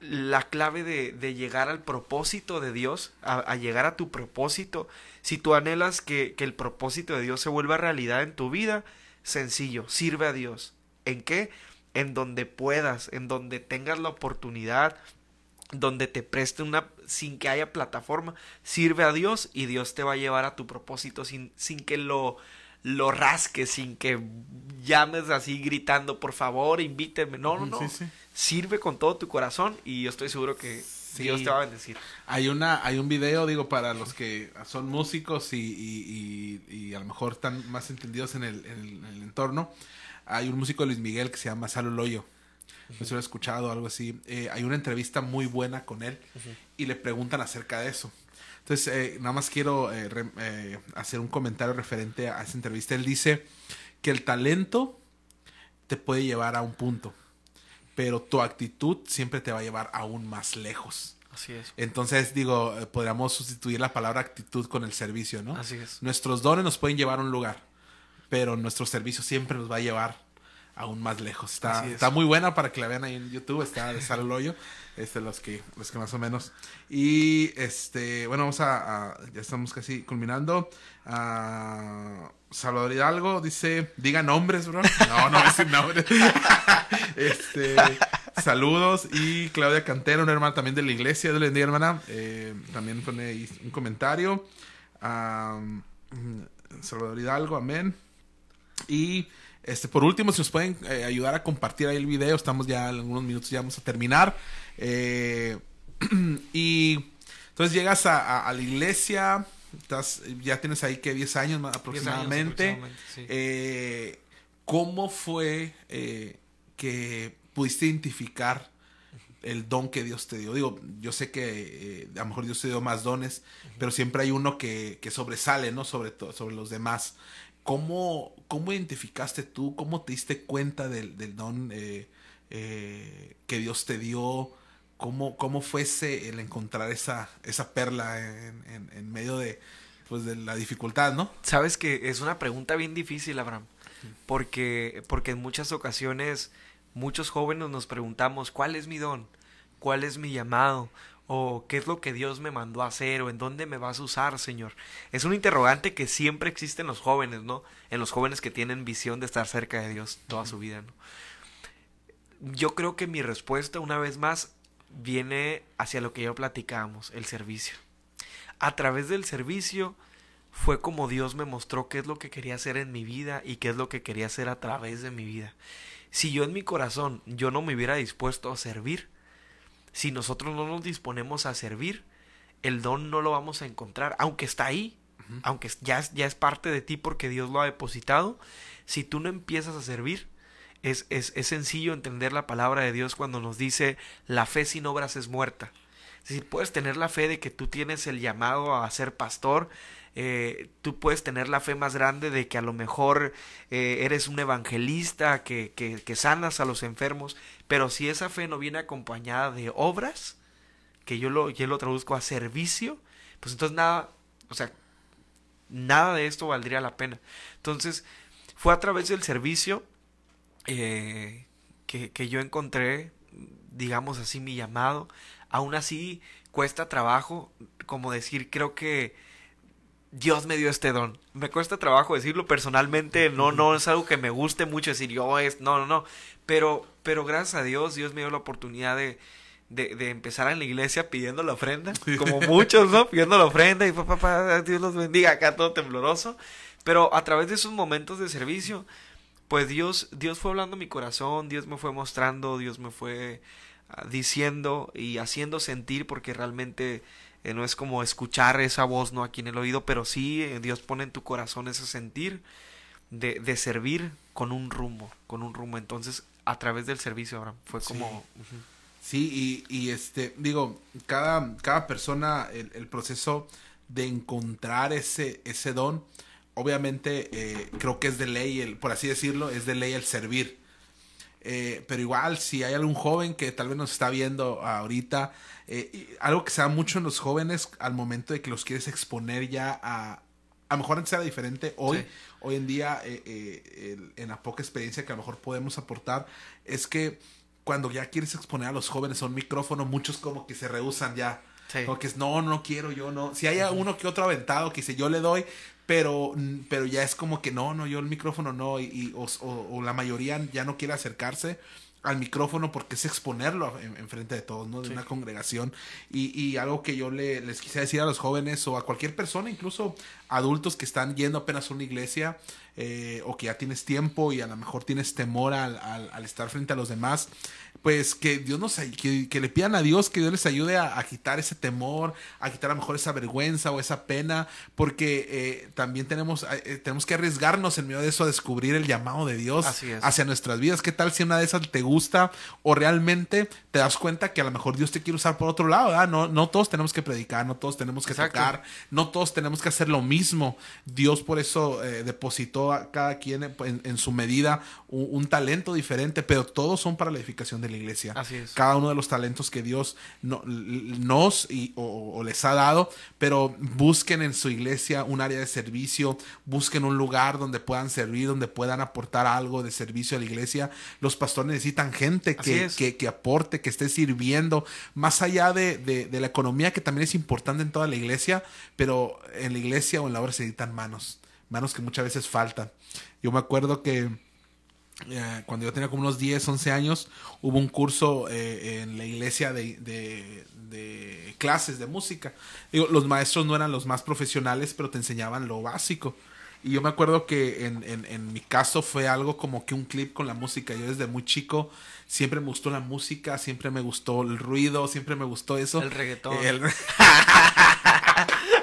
[SPEAKER 2] la clave de, llegar al propósito de Dios, a, a llegar a tu propósito, si tú anhelas que, que el propósito de Dios se vuelva realidad en tu vida, sencillo, sirve a Dios. ¿En qué? En donde puedas, en donde tengas la oportunidad, donde te preste una, sin que haya plataforma, sirve a Dios y Dios te va a llevar a tu propósito sin, sin que lo, lo rasques, sin que llames así gritando, por favor, invíteme. No, no, no.
[SPEAKER 1] Sí, sí.
[SPEAKER 2] Sirve con todo tu corazón y yo estoy seguro que
[SPEAKER 1] Sí.
[SPEAKER 2] Dios te va a bendecir.
[SPEAKER 1] Hay una, hay un video, digo, para los que son músicos y, y- y- y a lo mejor están más entendidos en el, en el- en el entorno. Hay un músico de Luis Miguel que se llama Salo Loyo. No sé si lo he escuchado algo así. Eh, hay una entrevista muy buena con él y le preguntan acerca de eso. Entonces, eh, nada más quiero eh, re- eh, hacer un comentario referente a esa entrevista. Él dice que el talento te puede llevar a un punto, pero tu actitud siempre te va a llevar aún más lejos.
[SPEAKER 2] Así es.
[SPEAKER 1] Entonces, digo, eh, podríamos sustituir la palabra actitud con el servicio, ¿no?
[SPEAKER 2] Así es.
[SPEAKER 1] Nuestros dones nos pueden llevar a un lugar, pero nuestro servicio siempre nos va a llevar aún más lejos. Está,
[SPEAKER 2] es.
[SPEAKER 1] está muy buena para que la vean ahí en YouTube, está de Sal el Hoyo, este, los que, los que más o menos. Y este, bueno, vamos a, ya estamos casi culminando. Ah, Salvador Hidalgo dice, diga nombres, bro. No, no voy a nombres. *laughs* este, saludos. Y Claudia Cantera, una hermana también de la iglesia, de la hermana. eh, también pone ahí un comentario. Ah, Salvador Hidalgo, amén. Y este, por último, si nos pueden eh, ayudar a compartir ahí el video, estamos ya en algunos minutos, ya vamos a terminar. Eh, *clears throat* y entonces llegas a, a- a la iglesia, Estás, ya tienes ahí que 10 años aproximadamente. Eh, ¿Cómo fue eh, que pudiste identificar el don que Dios te dio? Digo, yo sé que a lo mejor Dios te dio más dones, pero siempre hay uno que, que sobresale, ¿no? Sobre, sobre los demás. ¿Cómo, ¿Cómo identificaste tú? ¿Cómo te diste cuenta del, del don que Dios te dio? ¿Cómo, cómo fuese el encontrar esa, esa perla en, en, medio de, pues, de la dificultad, ¿no?
[SPEAKER 2] Sabes que es una pregunta bien difícil, Abraham, porque, porque en muchas ocasiones muchos jóvenes nos preguntamos, ¿cuál es mi don? ¿Cuál es mi llamado? o qué es lo que Dios me mandó a hacer o en dónde me vas a usar, Señor. Es un interrogante que siempre existe en los jóvenes, ¿no? En los jóvenes que tienen visión de estar cerca de Dios toda su vida. Yo creo que mi respuesta, una vez más, viene hacia lo que ya platicábamos, el servicio. A través del servicio fue como Dios me mostró qué es lo que quería hacer en mi vida y qué es lo que quería hacer a través de mi vida. Si yo en mi corazón yo no me hubiera dispuesto a servir, si nosotros no nos disponemos a servir, el don no lo vamos a encontrar, aunque está ahí, aunque ya, ya es parte de ti porque Dios lo ha depositado, si tú no empiezas a servir, es, es, es, sencillo entender la palabra de Dios cuando nos dice la fe sin obras es muerta. Es decir, puedes tener la fe de que tú tienes el llamado a ser pastor, eh, tú puedes tener la fe más grande de que a lo mejor eh, eres un evangelista, que, que, que, sanas a los enfermos, pero si esa fe no viene acompañada de obras, que yo lo, yo lo traduzco a servicio, pues entonces nada, o sea, nada de esto valdría la pena. Entonces, fue a través del servicio eh, que, que, yo encontré, digamos así, mi llamado. Aún así, cuesta trabajo, como decir, creo que Dios me dio este don. Me cuesta trabajo decirlo personalmente, no, no es algo que me guste mucho decir yo es, no, no, no. Pero, pero gracias a Dios, Dios me dio la oportunidad de, de, de empezar en la iglesia pidiendo la ofrenda, como *laughs* muchos, ¿no? Pidiendo la ofrenda y papá, Dios los bendiga, acá todo tembloroso. Pero a través de esos momentos de servicio, pues Dios, Dios fue hablando mi corazón, Dios me fue mostrando, Dios me fue ah, diciendo y haciendo sentir, porque realmente eh, no es como escuchar esa voz no aquí en el oído, pero sí eh, Dios pone en tu corazón ese sentir de, de, servir con un rumbo, con un rumbo. Entonces, a través del servicio, Abraham, fue como...
[SPEAKER 1] Sí, y, y, este, digo, cada, cada persona, el, el proceso de encontrar ese, ese don, obviamente eh, creo que es de ley, el, por así decirlo, es de ley el servir. Eh, pero igual, si hay algún joven que tal vez nos está viendo ahorita, eh, algo que se da mucho en los jóvenes al momento de que los quieres exponer ya a... A lo mejor antes era diferente, hoy, hoy en día, en la poca experiencia que a lo mejor podemos aportar, es que cuando ya quieres exponer a los jóvenes a un micrófono, muchos como que se rehusan ya. Como que es, no, no quiero, yo no. Si hay uno que otro aventado que dice, yo le doy, pero, pero ya es como que no, no, yo el micrófono no, y, o, o, la mayoría ya no quiere acercarse al micrófono porque es exponerlo en, frente de todos, ¿no? De una congregación. Y, y algo que yo le, les quise decir a los jóvenes o a cualquier persona, incluso adultos que están yendo apenas a una iglesia eh, o que ya tienes tiempo y a lo mejor tienes temor al, al, al estar frente a los demás, pues que Dios nos que, que, le pidan a Dios que Dios les ayude a, a, quitar ese temor, a quitar a lo mejor esa vergüenza o esa pena, porque eh, también tenemos, eh, tenemos que arriesgarnos en medio de eso a descubrir el llamado de Dios hacia nuestras vidas. ¿Qué tal si una de esas te gusta o realmente te das cuenta que a lo mejor Dios te quiere usar por otro lado? ¿verdad? No, no todos tenemos que predicar, no todos tenemos que Exacto. tocar, no todos tenemos que hacer lo mismo. Dios por eso eh, depositó a cada quien en, en su medida un, un talento diferente, pero todos son para la edificación de la iglesia.
[SPEAKER 2] Así es.
[SPEAKER 1] Cada uno de los talentos que Dios no, nos y, o, o, les ha dado, pero busquen en su iglesia un área de servicio, busquen un lugar donde puedan servir, donde puedan aportar algo de servicio a la iglesia. Los pastores necesitan gente que, que, que, aporte, que esté sirviendo, más allá de, de, de la economía, que también es importante en toda la iglesia, pero en la iglesia o en la obra se necesitan manos, manos que muchas veces faltan. Yo me acuerdo que eh, cuando yo tenía como unos 10, 11 años, hubo un curso eh, en la iglesia de, de, de, clases de música. Digo, los maestros no eran los más profesionales, pero te enseñaban lo básico. Y yo me acuerdo que en, en, en, mi caso fue algo como que un clip con la música. Yo desde muy chico siempre me gustó la música, siempre me gustó el ruido, siempre me gustó eso.
[SPEAKER 2] El reggaetón.
[SPEAKER 1] El... *laughs*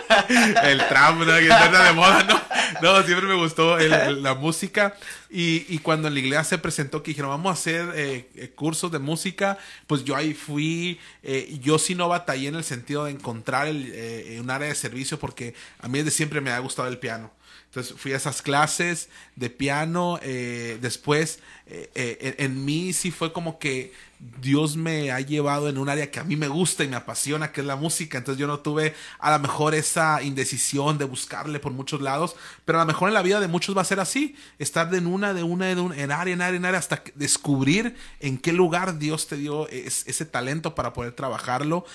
[SPEAKER 1] *laughs* el trap, ¿no? Que de moda, ¿no? No, siempre me gustó la música. Y, y cuando en la iglesia se presentó que dijeron, vamos a hacer eh, eh, cursos de música, pues yo ahí fui. eh, yo sí no batallé en el sentido de encontrar el, eh, un área de servicio porque a mí desde siempre me ha gustado el piano. Entonces fui a esas clases de piano. eh, después, eh, eh, en, en mí sí fue como que Dios me ha llevado en un área que a mí me gusta y me apasiona, que es la música. Entonces yo no tuve a lo mejor esa indecisión de buscarle por muchos lados, pero a lo mejor en la vida de muchos va a ser así, estar en una, de una, de una, en área, en área, en área, hasta descubrir en qué lugar Dios te dio es- ese talento para poder trabajarlo.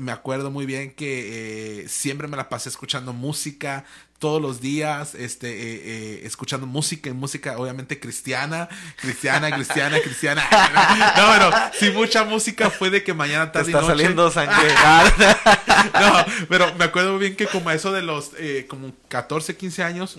[SPEAKER 1] Me acuerdo muy bien que siempre me la pasé escuchando música, todos los días, este, eh, eh, escuchando música y música obviamente cristiana, cristiana, cristiana, cristiana. *laughs* No, pero sí, mucha música fue de que mañana,
[SPEAKER 2] Te
[SPEAKER 1] tarde y
[SPEAKER 2] está
[SPEAKER 1] noche.
[SPEAKER 2] saliendo sangre. *laughs*
[SPEAKER 1] No, pero me acuerdo bien que como a eso de los eh, como 14, 15 años,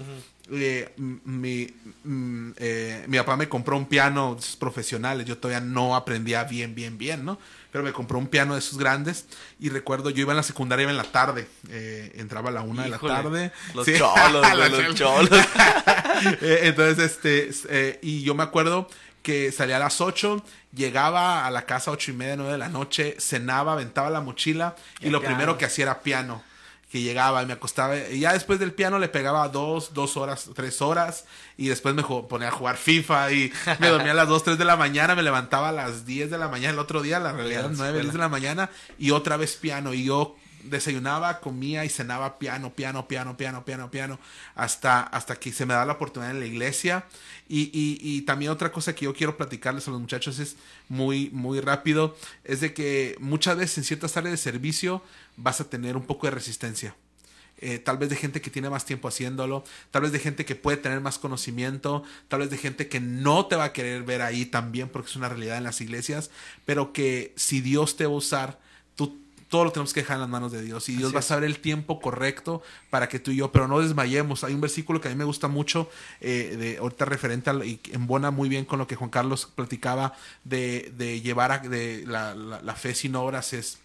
[SPEAKER 1] eh, mi, mm, eh, mi papá me compró un piano de esos profesionales. Yo todavía no aprendía bien, bien, bien, ¿no? Pero me compró un piano de esos grandes. Y recuerdo, yo iba en la secundaria, iba en la tarde. eh, entraba a la una
[SPEAKER 2] Híjole,
[SPEAKER 1] de la tarde.
[SPEAKER 2] Los
[SPEAKER 1] Sí.
[SPEAKER 2] cholos, *laughs*
[SPEAKER 1] Los
[SPEAKER 2] los
[SPEAKER 1] cholos. *laughs* Eh, Entonces, este, y yo me acuerdo que salía a las 8, llegaba a la casa a ocho y media, 9 de la noche, cenaba, aventaba la mochila y lo primero que hacía era piano. Que llegaba y me acostaba. Y ya después del piano le pegaba dos, dos horas, tres horas. Y después me ponía a jugar FIFA. Y me dormía a las 2, 3 de la mañana. Me levantaba a las 10 de la mañana el otro día. La realidad,
[SPEAKER 2] la
[SPEAKER 1] 9,
[SPEAKER 2] escuela.
[SPEAKER 1] 10 de la mañana. Y otra vez piano. Y yo desayunaba, comía y cenaba piano, piano, piano, piano, piano, piano, hasta, hasta que se me da la oportunidad en la iglesia. Y, y, y también otra cosa que yo quiero platicarles a los muchachos es muy, muy rápido, es de que muchas veces en ciertas áreas de servicio vas a tener un poco de resistencia. Eh, tal vez de gente que tiene más tiempo haciéndolo, tal vez de gente que puede tener más conocimiento, tal vez de gente que no te va a querer ver ahí también porque es una realidad en las iglesias, pero que si Dios te va a usar, todo lo tenemos que dejar en las manos de Dios y Dios
[SPEAKER 2] Así
[SPEAKER 1] va a saber el tiempo correcto para que tú y yo, pero no desmayemos. Hay un versículo que a mí me gusta mucho, eh, de ahorita referente al, y embona muy bien con lo que Juan Carlos platicaba de, de llevar a de la, la- la fe sin obras es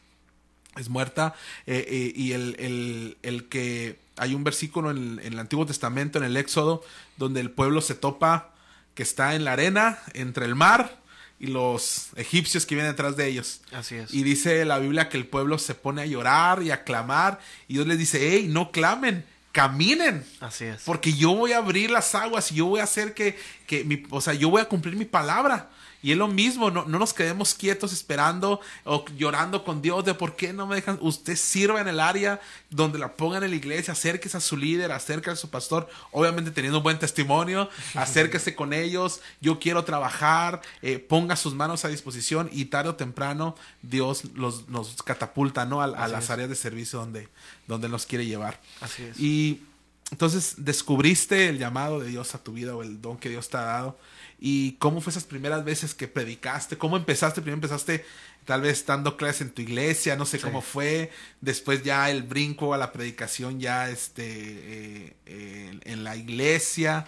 [SPEAKER 1] es muerta. eh, eh, y el, el- el que hay un versículo en, en el Antiguo Testamento, en el Éxodo, donde el pueblo se topa que está en la arena, entre el mar y los egipcios que vienen detrás de ellos.
[SPEAKER 2] Así es.
[SPEAKER 1] Y dice la Biblia que el pueblo se pone a llorar y a clamar. Y Dios les dice, hey, no clamen, caminen.
[SPEAKER 2] Así es.
[SPEAKER 1] Porque yo voy a abrir las aguas y yo voy a hacer que, que mi, o sea, yo voy a cumplir mi palabra. Y es lo mismo, no, no nos quedemos quietos esperando o llorando con Dios de por qué no me dejan. Usted sirva en el área donde la pongan en la iglesia, acérquese a su líder, acérquese a su pastor, obviamente teniendo un buen testimonio, *laughs* acérquese con ellos. Yo quiero trabajar, eh, ponga sus manos a disposición y tarde o temprano Dios los, nos catapulta ¿no? a, las
[SPEAKER 2] es.
[SPEAKER 1] áreas de servicio donde, donde nos quiere llevar.
[SPEAKER 2] Así es.
[SPEAKER 1] Y entonces descubriste el llamado de Dios a tu vida o el don que Dios te ha dado. ¿Y cómo fue esas primeras veces que predicaste? ¿Cómo empezaste? Primero empezaste tal vez dando clases en tu iglesia, no sé
[SPEAKER 2] Sí.
[SPEAKER 1] cómo fue. Después ya el brinco a la predicación ya este, eh, eh, en la iglesia.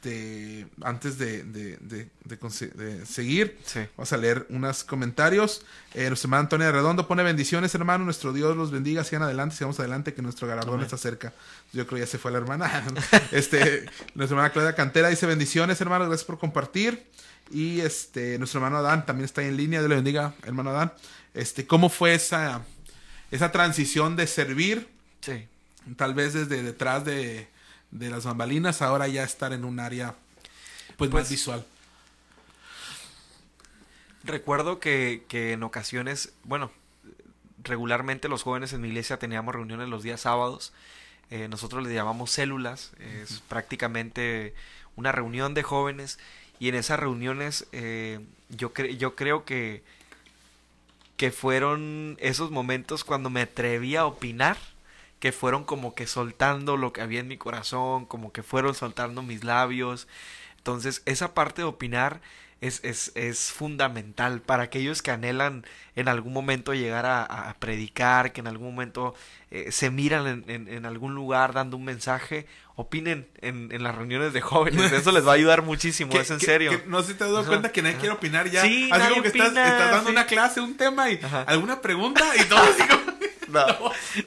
[SPEAKER 1] Este, antes de, de, de- de conse- de seguir,
[SPEAKER 2] Sí.
[SPEAKER 1] Vamos a leer unos comentarios. Eh, nuestra hermana Antonia Redondo pone bendiciones, hermano. Nuestro Dios los bendiga. Sigan adelante, sigamos adelante, que nuestro galardón
[SPEAKER 2] Amén.
[SPEAKER 1] está cerca. Yo creo ya se fue la hermana. *laughs* este, nuestra hermana Claudia Cantera dice bendiciones, hermano. Gracias por compartir. Y este, nuestro hermano Adán también está ahí en línea. Dios le bendiga, hermano Adán. Este, ¿cómo fue esa, esa transición de servir?
[SPEAKER 2] Sí.
[SPEAKER 1] Tal vez desde detrás de, de las bambalinas, ahora ya estar en un área pues,
[SPEAKER 2] Pues,
[SPEAKER 1] más visual.
[SPEAKER 2] Recuerdo que, que en ocasiones, bueno, regularmente los jóvenes en mi iglesia teníamos reuniones los días sábados. Eh, nosotros le llamamos células. Es prácticamente una reunión de jóvenes. Y en esas reuniones eh, yo, cre- yo creo que, que fueron esos momentos cuando me atreví a opinar. Que fueron como que soltando lo que había en mi corazón. Como que fueron soltando mis labios. Entonces, esa parte de opinar es, es, es fundamental para aquellos que anhelan en algún momento llegar a, a predicar, que en algún momento eh, se miran en, en- en algún lugar dando un mensaje, opinen en, en las reuniones de jóvenes. Eso les va a ayudar muchísimo, es en serio.
[SPEAKER 1] que no sé si te has dado
[SPEAKER 2] Ajá,
[SPEAKER 1] cuenta que nadie quiere opinar ya.
[SPEAKER 2] Sí,
[SPEAKER 1] así
[SPEAKER 2] nadie
[SPEAKER 1] como que estás, dando
[SPEAKER 2] sí.
[SPEAKER 1] una clase, un tema y
[SPEAKER 2] Ajá.
[SPEAKER 1] alguna pregunta y todo así como... *laughs*
[SPEAKER 2] No.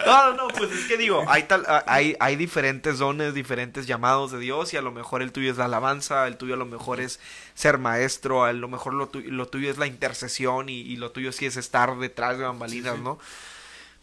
[SPEAKER 2] no, no, pues es que digo, hay, tal, hay, hay diferentes dones, diferentes llamados de Dios y a lo mejor el tuyo es la alabanza, el tuyo a lo mejor es ser maestro, a lo mejor lo, lo tuyo es la intercesión y, lo tuyo sí es estar detrás de bambalinas, ¿no?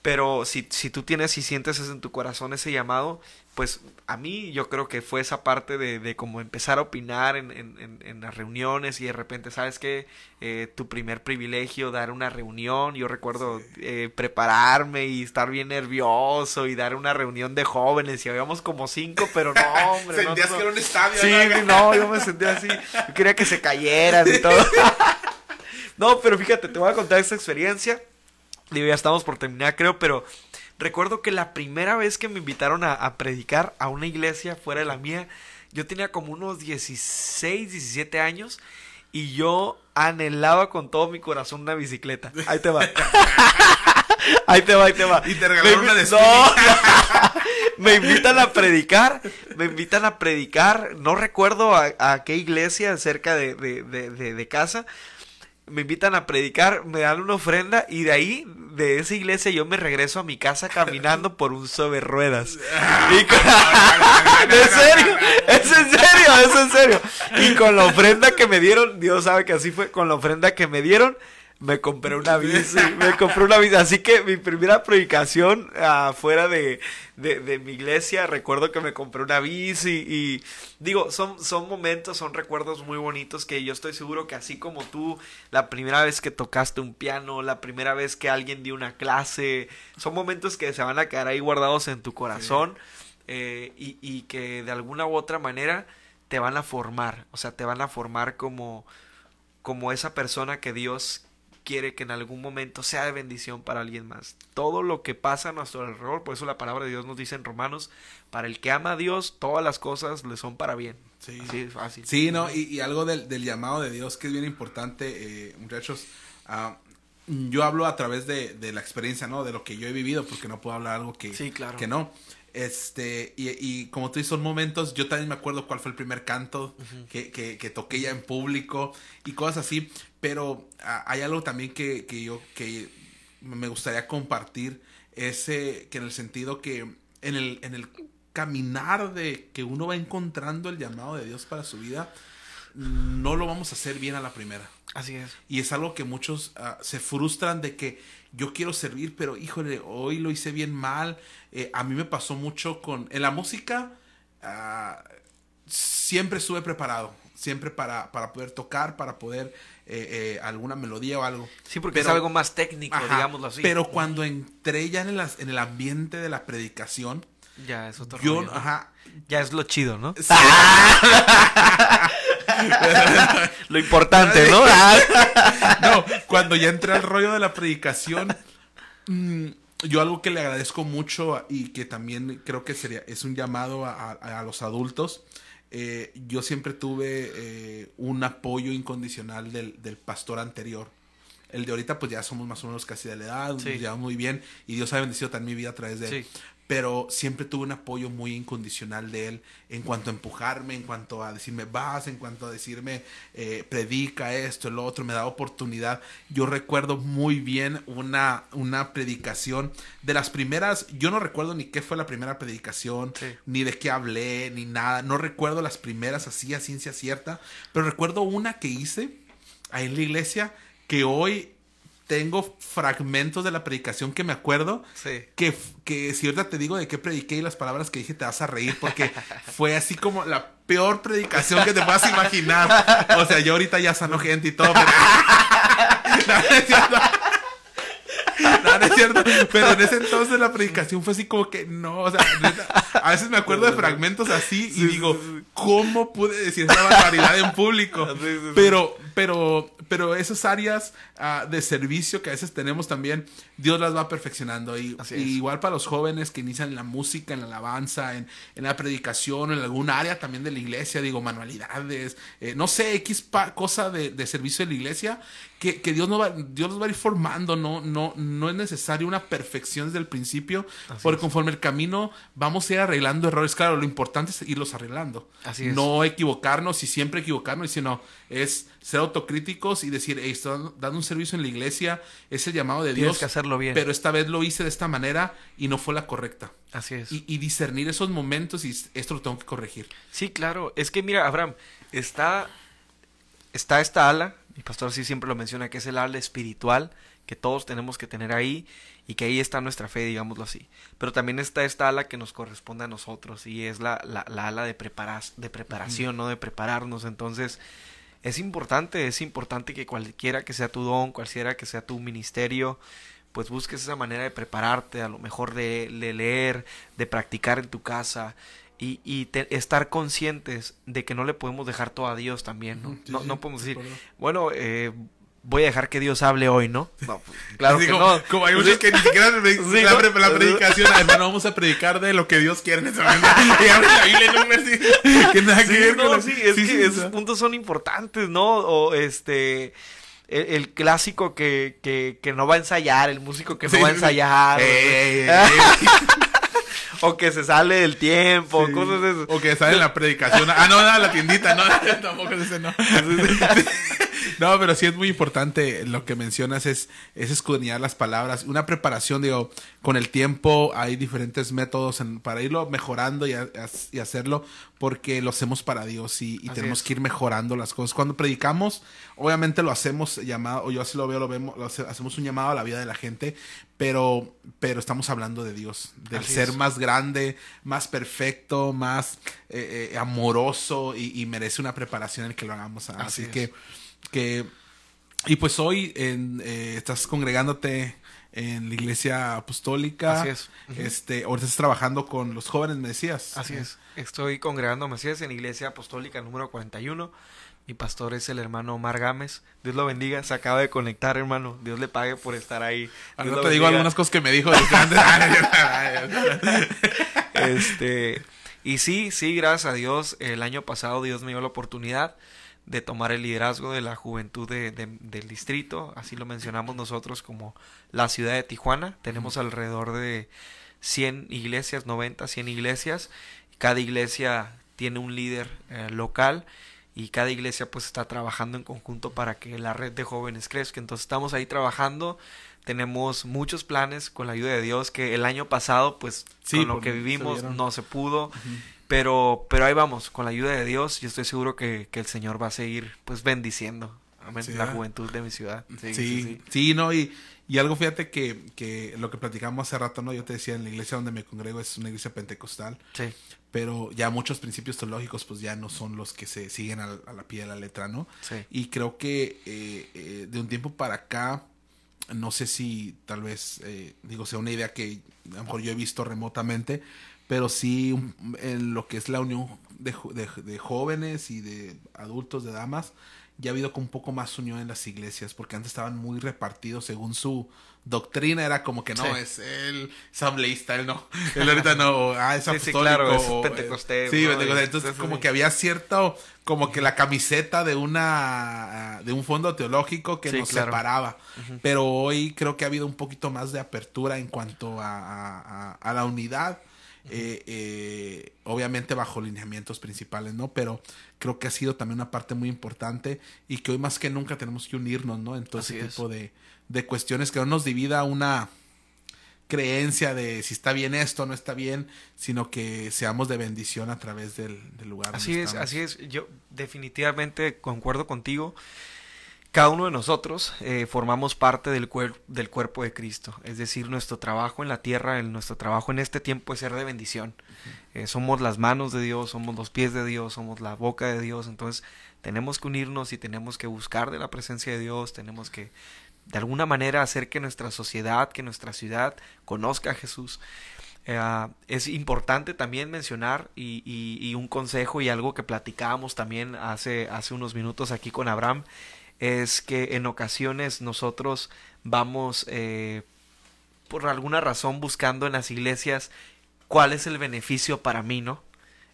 [SPEAKER 2] Pero si, si tú tienes y sientes en tu corazón ese llamado, pues a mí yo creo que fue esa parte de, de como empezar a opinar en, en, en, las reuniones y de repente, ¿sabes qué? Eh, tu primer privilegio, dar una reunión, yo recuerdo eh, prepararme y estar bien nervioso y dar una reunión de jóvenes y habíamos como cinco, pero no, *laughs* hombre.
[SPEAKER 1] Sentías que era un estadio.
[SPEAKER 2] Sí, no, yo me sentía así, yo quería que se cayeran y todo. *laughs* no, pero fíjate, te voy a contar esta experiencia. Digo, ya estamos por terminar, creo, pero Recuerdo que la primera vez que me invitaron a, predicar a una iglesia fuera de la mía, yo tenía como unos 16, 17 años y yo anhelaba con todo mi corazón una bicicleta. Ahí te va. *laughs* ahí te va, ahí te va.
[SPEAKER 1] Y te regalaron una de *laughs*
[SPEAKER 2] Me invitan a predicar, me invitan a predicar, no recuerdo a, qué iglesia cerca de, de, de, de casa, me invitan a predicar, me dan una ofrenda y de ahí, de esa iglesia, yo me regreso a mi casa caminando por un sobre ruedas. *laughs* *laughs* ¿En serio? ¿Es en serio? ¿Es en serio? Y con la ofrenda que me dieron, Dios sabe que así fue, con la ofrenda que me dieron, me compré una bici, me compré una bici. Así que mi primera predicación afuera de, de, mi iglesia, recuerdo que me compré una bici y digo, son, son momentos, son recuerdos muy bonitos que yo estoy seguro que así como tú, la primera vez que tocaste un piano, la primera vez que alguien dio una clase, son momentos que se van a quedar ahí guardados en tu corazón eh, y, y que de alguna u otra manera te van a formar, o sea, te van a formar como como esa persona que Dios quiere que en algún momento sea de bendición para alguien más. Todo lo que pasa a nuestro alrededor, por eso la palabra de Dios nos dice en Romanos, para el que ama a Dios, todas las cosas le son para bien.
[SPEAKER 1] Sí, Así es fácil. Sí, no, y, algo del, llamado de Dios que es bien importante, eh, muchachos. Ah, yo hablo a través de, la experiencia, ¿no? De lo que yo he vivido, porque no puedo hablar algo que, que no. Este, y, como tú dices, son momentos, yo también me acuerdo cuál fue el primer canto que, que, toqué ya en público y cosas así, pero ah, hay algo también que, que, yo, que me gustaría compartir, ese, que en el sentido que en el, en el caminar de que uno va encontrando el llamado de Dios para su vida, no lo vamos a hacer bien a la primera.
[SPEAKER 2] Así es.
[SPEAKER 1] Y es algo que muchos ah, se frustran de que yo quiero servir, pero híjole, hoy lo hice bien mal. Eh, a mí me pasó mucho con... En la música ah, siempre estuve preparado, siempre para, para poder tocar, para poder eh, eh, alguna melodía o algo.
[SPEAKER 2] Sí, porque es algo más técnico, digámoslo así.
[SPEAKER 1] Pero cuando entré ya en el, en el ambiente de la predicación,
[SPEAKER 2] ya es otro
[SPEAKER 1] yo, ajá,
[SPEAKER 2] ya es lo chido, ¿no? *laughs* *laughs* *laughs* lo importante, ¿no? *laughs*
[SPEAKER 1] no, cuando ya entré al rollo de la predicación, mm, yo algo que le agradezco mucho y que también creo que sería es un llamado a, los adultos. Eh, yo siempre tuve eh, un apoyo incondicional del, pastor anterior. El de ahorita, pues ya somos más o menos casi de la edad, nos llevamos muy bien y Dios ha bendecido también mi vida a través de él pero siempre tuve un apoyo muy incondicional de él en cuanto a empujarme, en cuanto a decirme vas, en cuanto a decirme eh, predica esto, el otro, me da oportunidad. Yo recuerdo muy bien una, una predicación de las primeras, yo no recuerdo ni qué fue la primera predicación, ni de qué hablé, ni nada, no recuerdo las primeras así a ciencia cierta, pero recuerdo una que hice ahí en la iglesia que hoy tengo fragmentos de la predicación que me acuerdo.
[SPEAKER 2] Sí.
[SPEAKER 1] Que, que si ahorita te digo de qué prediqué y las palabras que dije, te vas a reír porque *laughs* fue así como la peor predicación que te puedas imaginar. O sea, yo ahorita ya sano gente y todo, pero... *laughs* no, no es cierto. Pero en ese entonces la predicación fue así como que no, o sea, a veces me acuerdo de fragmentos así y digo, ¿cómo pude decir esa barbaridad en público? Pero, pero, pero esas áreas ah, de servicio que a veces tenemos también, Dios las va perfeccionando. Y, igual para los jóvenes que inician en la música, en la alabanza, en, la predicación, en algún área también de la iglesia, digo, manualidades, eh, no sé, X cosa de, de servicio de la iglesia, que, que, Dios, no va, Dios los va a ir formando, no, no, no es necesario una perfección desde el principio, porque conforme el camino vamos a ir arreglando errores. Claro, lo importante es irlos arreglando.
[SPEAKER 2] Así es.
[SPEAKER 1] No equivocarnos y siempre equivocarnos, sino es ser autocríticos y decir, hey, estoy dando un servicio en la iglesia, es el llamado de
[SPEAKER 2] Tienes
[SPEAKER 1] Dios.
[SPEAKER 2] que hacerlo bien.
[SPEAKER 1] Pero esta vez lo hice de esta manera y no fue la correcta.
[SPEAKER 2] Así es.
[SPEAKER 1] Y, y discernir esos momentos y esto lo tengo que corregir.
[SPEAKER 2] Sí, claro. Es que mira, Abraham, está, está esta ala, mi pastor sí siempre lo menciona, que es el ala espiritual que todos tenemos que tener ahí y que ahí está nuestra fe, digámoslo así. Pero también está esta ala que nos corresponde a nosotros y es la, la, la ala de, preparas, de preparación, ¿no? De prepararnos. Entonces, es importante, es importante que cualquiera que sea tu don, cualquiera que sea tu ministerio, pues busques esa manera de prepararte, a lo mejor de, de leer, de practicar en tu casa y, y te, estar conscientes de que no le podemos dejar todo a Dios también, ¿no?
[SPEAKER 1] Sí,
[SPEAKER 2] no,
[SPEAKER 1] sí,
[SPEAKER 2] no podemos
[SPEAKER 1] de
[SPEAKER 2] decir, bueno, eh, voy a dejar que Dios hable hoy, ¿no? No, pues, claro que
[SPEAKER 1] como,
[SPEAKER 2] no.
[SPEAKER 1] como hay
[SPEAKER 2] Sí.
[SPEAKER 1] muchos que ni siquiera pre- *laughs*
[SPEAKER 2] Sí,
[SPEAKER 1] la,
[SPEAKER 2] ¿no?
[SPEAKER 1] pre- la predicación, hermano, vamos a predicar de lo que Dios quiere en ese momento. Y abre la Biblia en un versículo que nada que ver con
[SPEAKER 2] no,
[SPEAKER 1] lo-
[SPEAKER 2] sí, es
[SPEAKER 1] sí,
[SPEAKER 2] que
[SPEAKER 1] sí,
[SPEAKER 2] esos puntos son importantes, ¿no? O este. El, el clásico que, que, que no va a ensayar, el músico que no va a ensayar.
[SPEAKER 1] Ey, ey, ey, ey. *laughs*
[SPEAKER 2] o que se sale del tiempo,
[SPEAKER 1] Sí.
[SPEAKER 2] cosas de esas.
[SPEAKER 1] O que sale en la predicación. Ah, no, no, la tiendita, no, *laughs* tampoco es ese, no. *laughs* No, pero sí es muy importante lo que mencionas, es, es escudriñar las palabras. Una preparación, digo, con el tiempo hay diferentes métodos en- para irlo mejorando y, ha- y hacerlo porque lo hacemos para Dios y, tenemos
[SPEAKER 2] es.
[SPEAKER 1] que ir mejorando las cosas. Cuando predicamos, obviamente lo hacemos llamado, o yo así lo veo, lo vemos, lo hace- hacemos un llamado a la vida de la gente, pero, pero estamos hablando de Dios, del
[SPEAKER 2] Así
[SPEAKER 1] ser
[SPEAKER 2] es.
[SPEAKER 1] más grande, más perfecto, más eh, eh, amoroso y, y merece una preparación en el que lo hagamos. Así,
[SPEAKER 2] Así es.
[SPEAKER 1] que, que, y pues hoy en, eh, estás congregándote en la iglesia apostólica.
[SPEAKER 2] Así es. Ujú.
[SPEAKER 1] Este, ahorita estás trabajando con los jóvenes, me decías.
[SPEAKER 2] Así es. Estoy congregando así es, en Iglesia Apostólica número 41. Mi pastor es el hermano Omar Gámez. Dios lo bendiga. Se acaba de conectar, hermano. Dios le pague por estar ahí.
[SPEAKER 1] Ahora
[SPEAKER 2] lo
[SPEAKER 1] te digo algunas cosas que me dijo.
[SPEAKER 2] Este, y sí, sí, gracias a Dios, el año pasado Dios me dio la oportunidad de tomar el liderazgo de la juventud de- de- del distrito, así lo mencionamos nosotros como la ciudad de Tijuana, tenemos alrededor de 100 iglesias, 90, 100 iglesias, cada iglesia tiene un líder eh, local y cada iglesia pues está trabajando en conjunto para que la red de jóvenes crezca, entonces estamos ahí trabajando, tenemos muchos planes con la ayuda de Dios que el año pasado pues
[SPEAKER 1] Sí,
[SPEAKER 2] con lo que vivimos no se pudo, pero pero ahí vamos, con la ayuda de Dios, yo estoy seguro que, que el Señor va a seguir pues bendiciendo amén,
[SPEAKER 1] Sí,
[SPEAKER 2] la
[SPEAKER 1] ¿verdad?
[SPEAKER 2] juventud de mi ciudad.
[SPEAKER 1] Sí,
[SPEAKER 2] Sí,
[SPEAKER 1] sí,
[SPEAKER 2] sí,
[SPEAKER 1] no, y, y algo fíjate que, que lo que platicamos hace rato, ¿no? Yo te decía, en la iglesia donde me congrego es una iglesia pentecostal,
[SPEAKER 2] sí.
[SPEAKER 1] pero ya muchos principios teológicos pues ya no son los que se siguen a, a la pie de la letra, ¿no?
[SPEAKER 2] Sí.
[SPEAKER 1] Y creo que eh, eh, de un tiempo para acá, no sé si tal vez, eh, digo, sea una idea que a lo mejor yo he visto remotamente, pero sí en lo que es la unión de, de- de jóvenes y de adultos, de damas, ya ha habido como un poco más unión en las iglesias, porque antes estaban muy repartidos según su doctrina, era como que no,
[SPEAKER 2] Sí.
[SPEAKER 1] es él asambleísta, él no, *laughs* él ahorita no, ah, es
[SPEAKER 2] Sí, sí,
[SPEAKER 1] apostólico.
[SPEAKER 2] claro, es
[SPEAKER 1] o, eh,
[SPEAKER 2] pentecostés,
[SPEAKER 1] Sí,
[SPEAKER 2] ¿no?
[SPEAKER 1] pentecostés. Entonces como que había cierto, como que la camiseta de una, de un fondo teológico que nos
[SPEAKER 2] claro.
[SPEAKER 1] separaba. Pero hoy creo que ha habido un poquito más de apertura en cuanto a, a- a- a la unidad. Eh, eh, obviamente bajo lineamientos principales, ¿no? Pero creo que ha sido también una parte muy importante y que hoy más que nunca tenemos que unirnos, ¿no? En todo
[SPEAKER 2] Así
[SPEAKER 1] ese
[SPEAKER 2] es.
[SPEAKER 1] tipo de, de cuestiones que no nos divida una creencia de si está bien esto no está bien, sino que seamos de bendición a través del, del lugar.
[SPEAKER 2] Así
[SPEAKER 1] donde
[SPEAKER 2] es,
[SPEAKER 1] estamos.
[SPEAKER 2] así es. Yo definitivamente concuerdo contigo. Cada uno de nosotros eh, formamos parte del, cuer- del cuerpo de Cristo. Es decir, nuestro trabajo en la tierra, el- nuestro trabajo en este tiempo es ser de bendición. Eh, somos las manos de Dios, somos los pies de Dios, somos la boca de Dios. Entonces tenemos que unirnos y tenemos que buscar de la presencia de Dios. Tenemos que de alguna manera hacer que nuestra sociedad, que nuestra ciudad conozca a Jesús. Eh, es importante también mencionar y, y- y un consejo y algo que platicábamos también hace, hace unos minutos aquí con Abraham es que en ocasiones nosotros vamos eh, por alguna razón buscando en las iglesias cuál es el beneficio para mí, ¿no?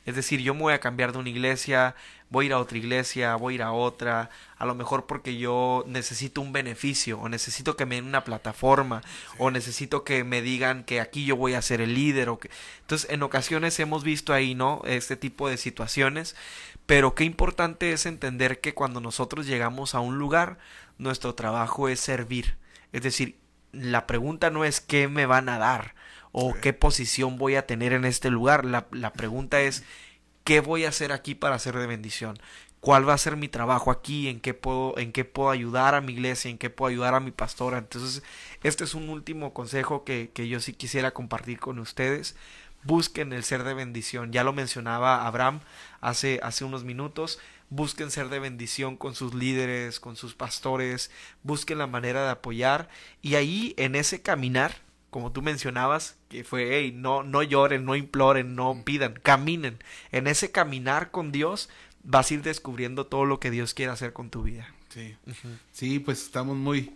[SPEAKER 2] Es decir, yo me voy a cambiar de una iglesia, voy a ir a otra iglesia, voy a ir a otra, a lo mejor porque yo necesito un beneficio, o necesito que me den una plataforma, o necesito que me digan que aquí yo voy a ser el líder, o que... Entonces, en ocasiones hemos visto ahí, ¿no? Este tipo de situaciones, pero qué importante es entender que cuando nosotros llegamos a un lugar, nuestro trabajo es servir. Es decir, la pregunta no es qué me van a dar o qué posición voy a tener en este lugar. La, la, pregunta es qué voy a hacer aquí para ser de bendición. ¿Cuál va a ser mi trabajo aquí? ¿En qué puedo, en qué puedo ayudar a mi iglesia? ¿En qué puedo ayudar a mi pastora? Entonces, este es un último consejo que, que yo sí quisiera compartir con ustedes. Busquen el ser de bendición. Ya lo mencionaba Abraham hace, hace unos minutos busquen ser de bendición con sus líderes, con sus pastores, busquen la manera de apoyar y ahí en ese caminar, como tú mencionabas, que fue, hey, no, no lloren, no imploren, no pidan, caminen. En ese caminar con Dios vas a ir descubriendo todo lo que Dios quiere hacer con tu vida.
[SPEAKER 1] Sí, sí pues estamos muy,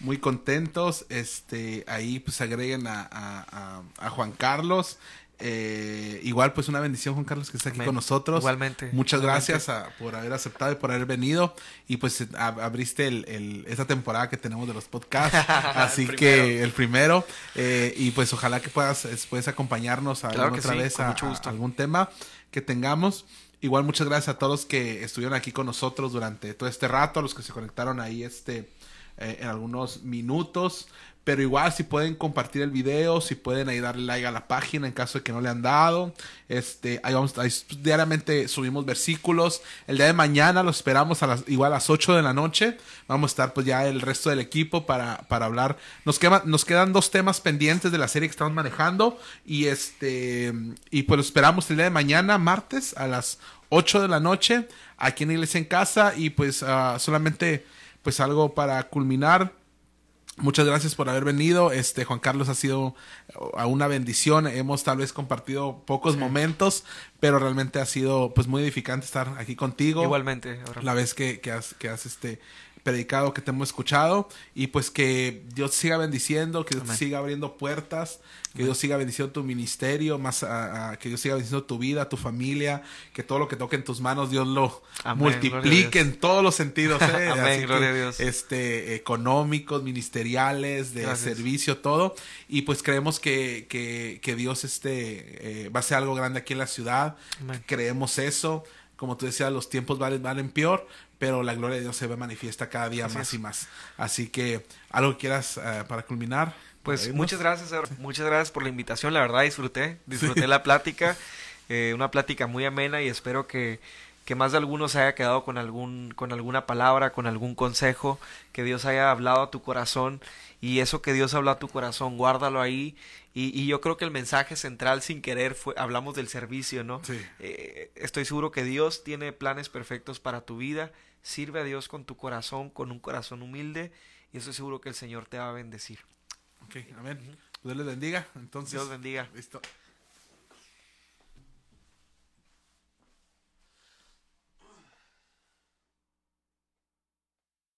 [SPEAKER 1] muy contentos. Este, ahí pues agreguen a, a, a Juan Carlos. Eh, igual, pues una bendición, Juan Carlos, que está aquí con nosotros.
[SPEAKER 2] Igualmente.
[SPEAKER 1] Muchas gracias por haber aceptado y por haber venido. Y pues abriste el, esta temporada que tenemos de los podcasts. *laughs* así que el primero. Eh, y pues ojalá que puedas después acompañarnos a otra vez a, algún tema que tengamos. Igual, muchas gracias a todos que estuvieron aquí con nosotros durante todo este rato, a los que se conectaron ahí este, eh, en algunos minutos. Pero igual si pueden compartir el video, si pueden ahí darle like a la página en caso de que no le han dado. Este, ahí vamos, ahí diariamente subimos versículos. El día de mañana los esperamos a las, igual a las 8 de la noche. Vamos a estar pues ya el resto del equipo para, para hablar. Nos, queda, nos quedan dos temas pendientes de la serie que estamos manejando. Y este, y pues los esperamos el día de mañana, martes, a las 8 de la noche, aquí en Iglesia en Casa. Y pues uh, solamente pues algo para culminar Muchas gracias por haber venido. Este Juan Carlos ha sido uh, una bendición. Hemos tal vez compartido pocos momentos, pero realmente ha sido pues muy edificante estar aquí contigo.
[SPEAKER 2] Igualmente.
[SPEAKER 1] La vez que, que has, que has este predicado, que te hemos escuchado y pues que Dios siga bendiciendo, que Dios siga abriendo puertas, que Dios siga bendiciendo tu ministerio, más que Dios siga bendiciendo tu vida, tu familia, que todo lo que toque en tus manos Dios lo multiplique en todos los sentidos, ¿eh? *laughs*
[SPEAKER 2] Amén, gloria a Dios.
[SPEAKER 1] este económicos, ministeriales, de servicio, todo. Y pues creemos que, que, que Dios este eh, va a ser algo grande aquí en la ciudad, creemos eso. Como tú decías, los tiempos valen, valen peor, pero la gloria de Dios se ve manifiesta cada día más y más. Así que, ¿algo que quieras eh, para culminar?
[SPEAKER 2] Pues muchas gracias, muchas gracias por la invitación, la verdad disfruté, disfruté la plática, eh, una plática muy amena y espero que, que más de alguno se haya quedado con algún con alguna palabra, con algún consejo, que Dios haya hablado a tu corazón y eso que Dios habló a tu corazón, guárdalo ahí y, y yo creo que el mensaje central sin querer fue hablamos del servicio, ¿no?
[SPEAKER 1] Sí.
[SPEAKER 2] Eh, estoy seguro que Dios tiene planes perfectos para tu vida Sirve a Dios con tu corazón, con un corazón humilde, y estoy seguro que el Señor te va a bendecir.
[SPEAKER 1] Ok, amén. Dios les bendiga. Entonces,
[SPEAKER 2] Dios bendiga.
[SPEAKER 1] Listo.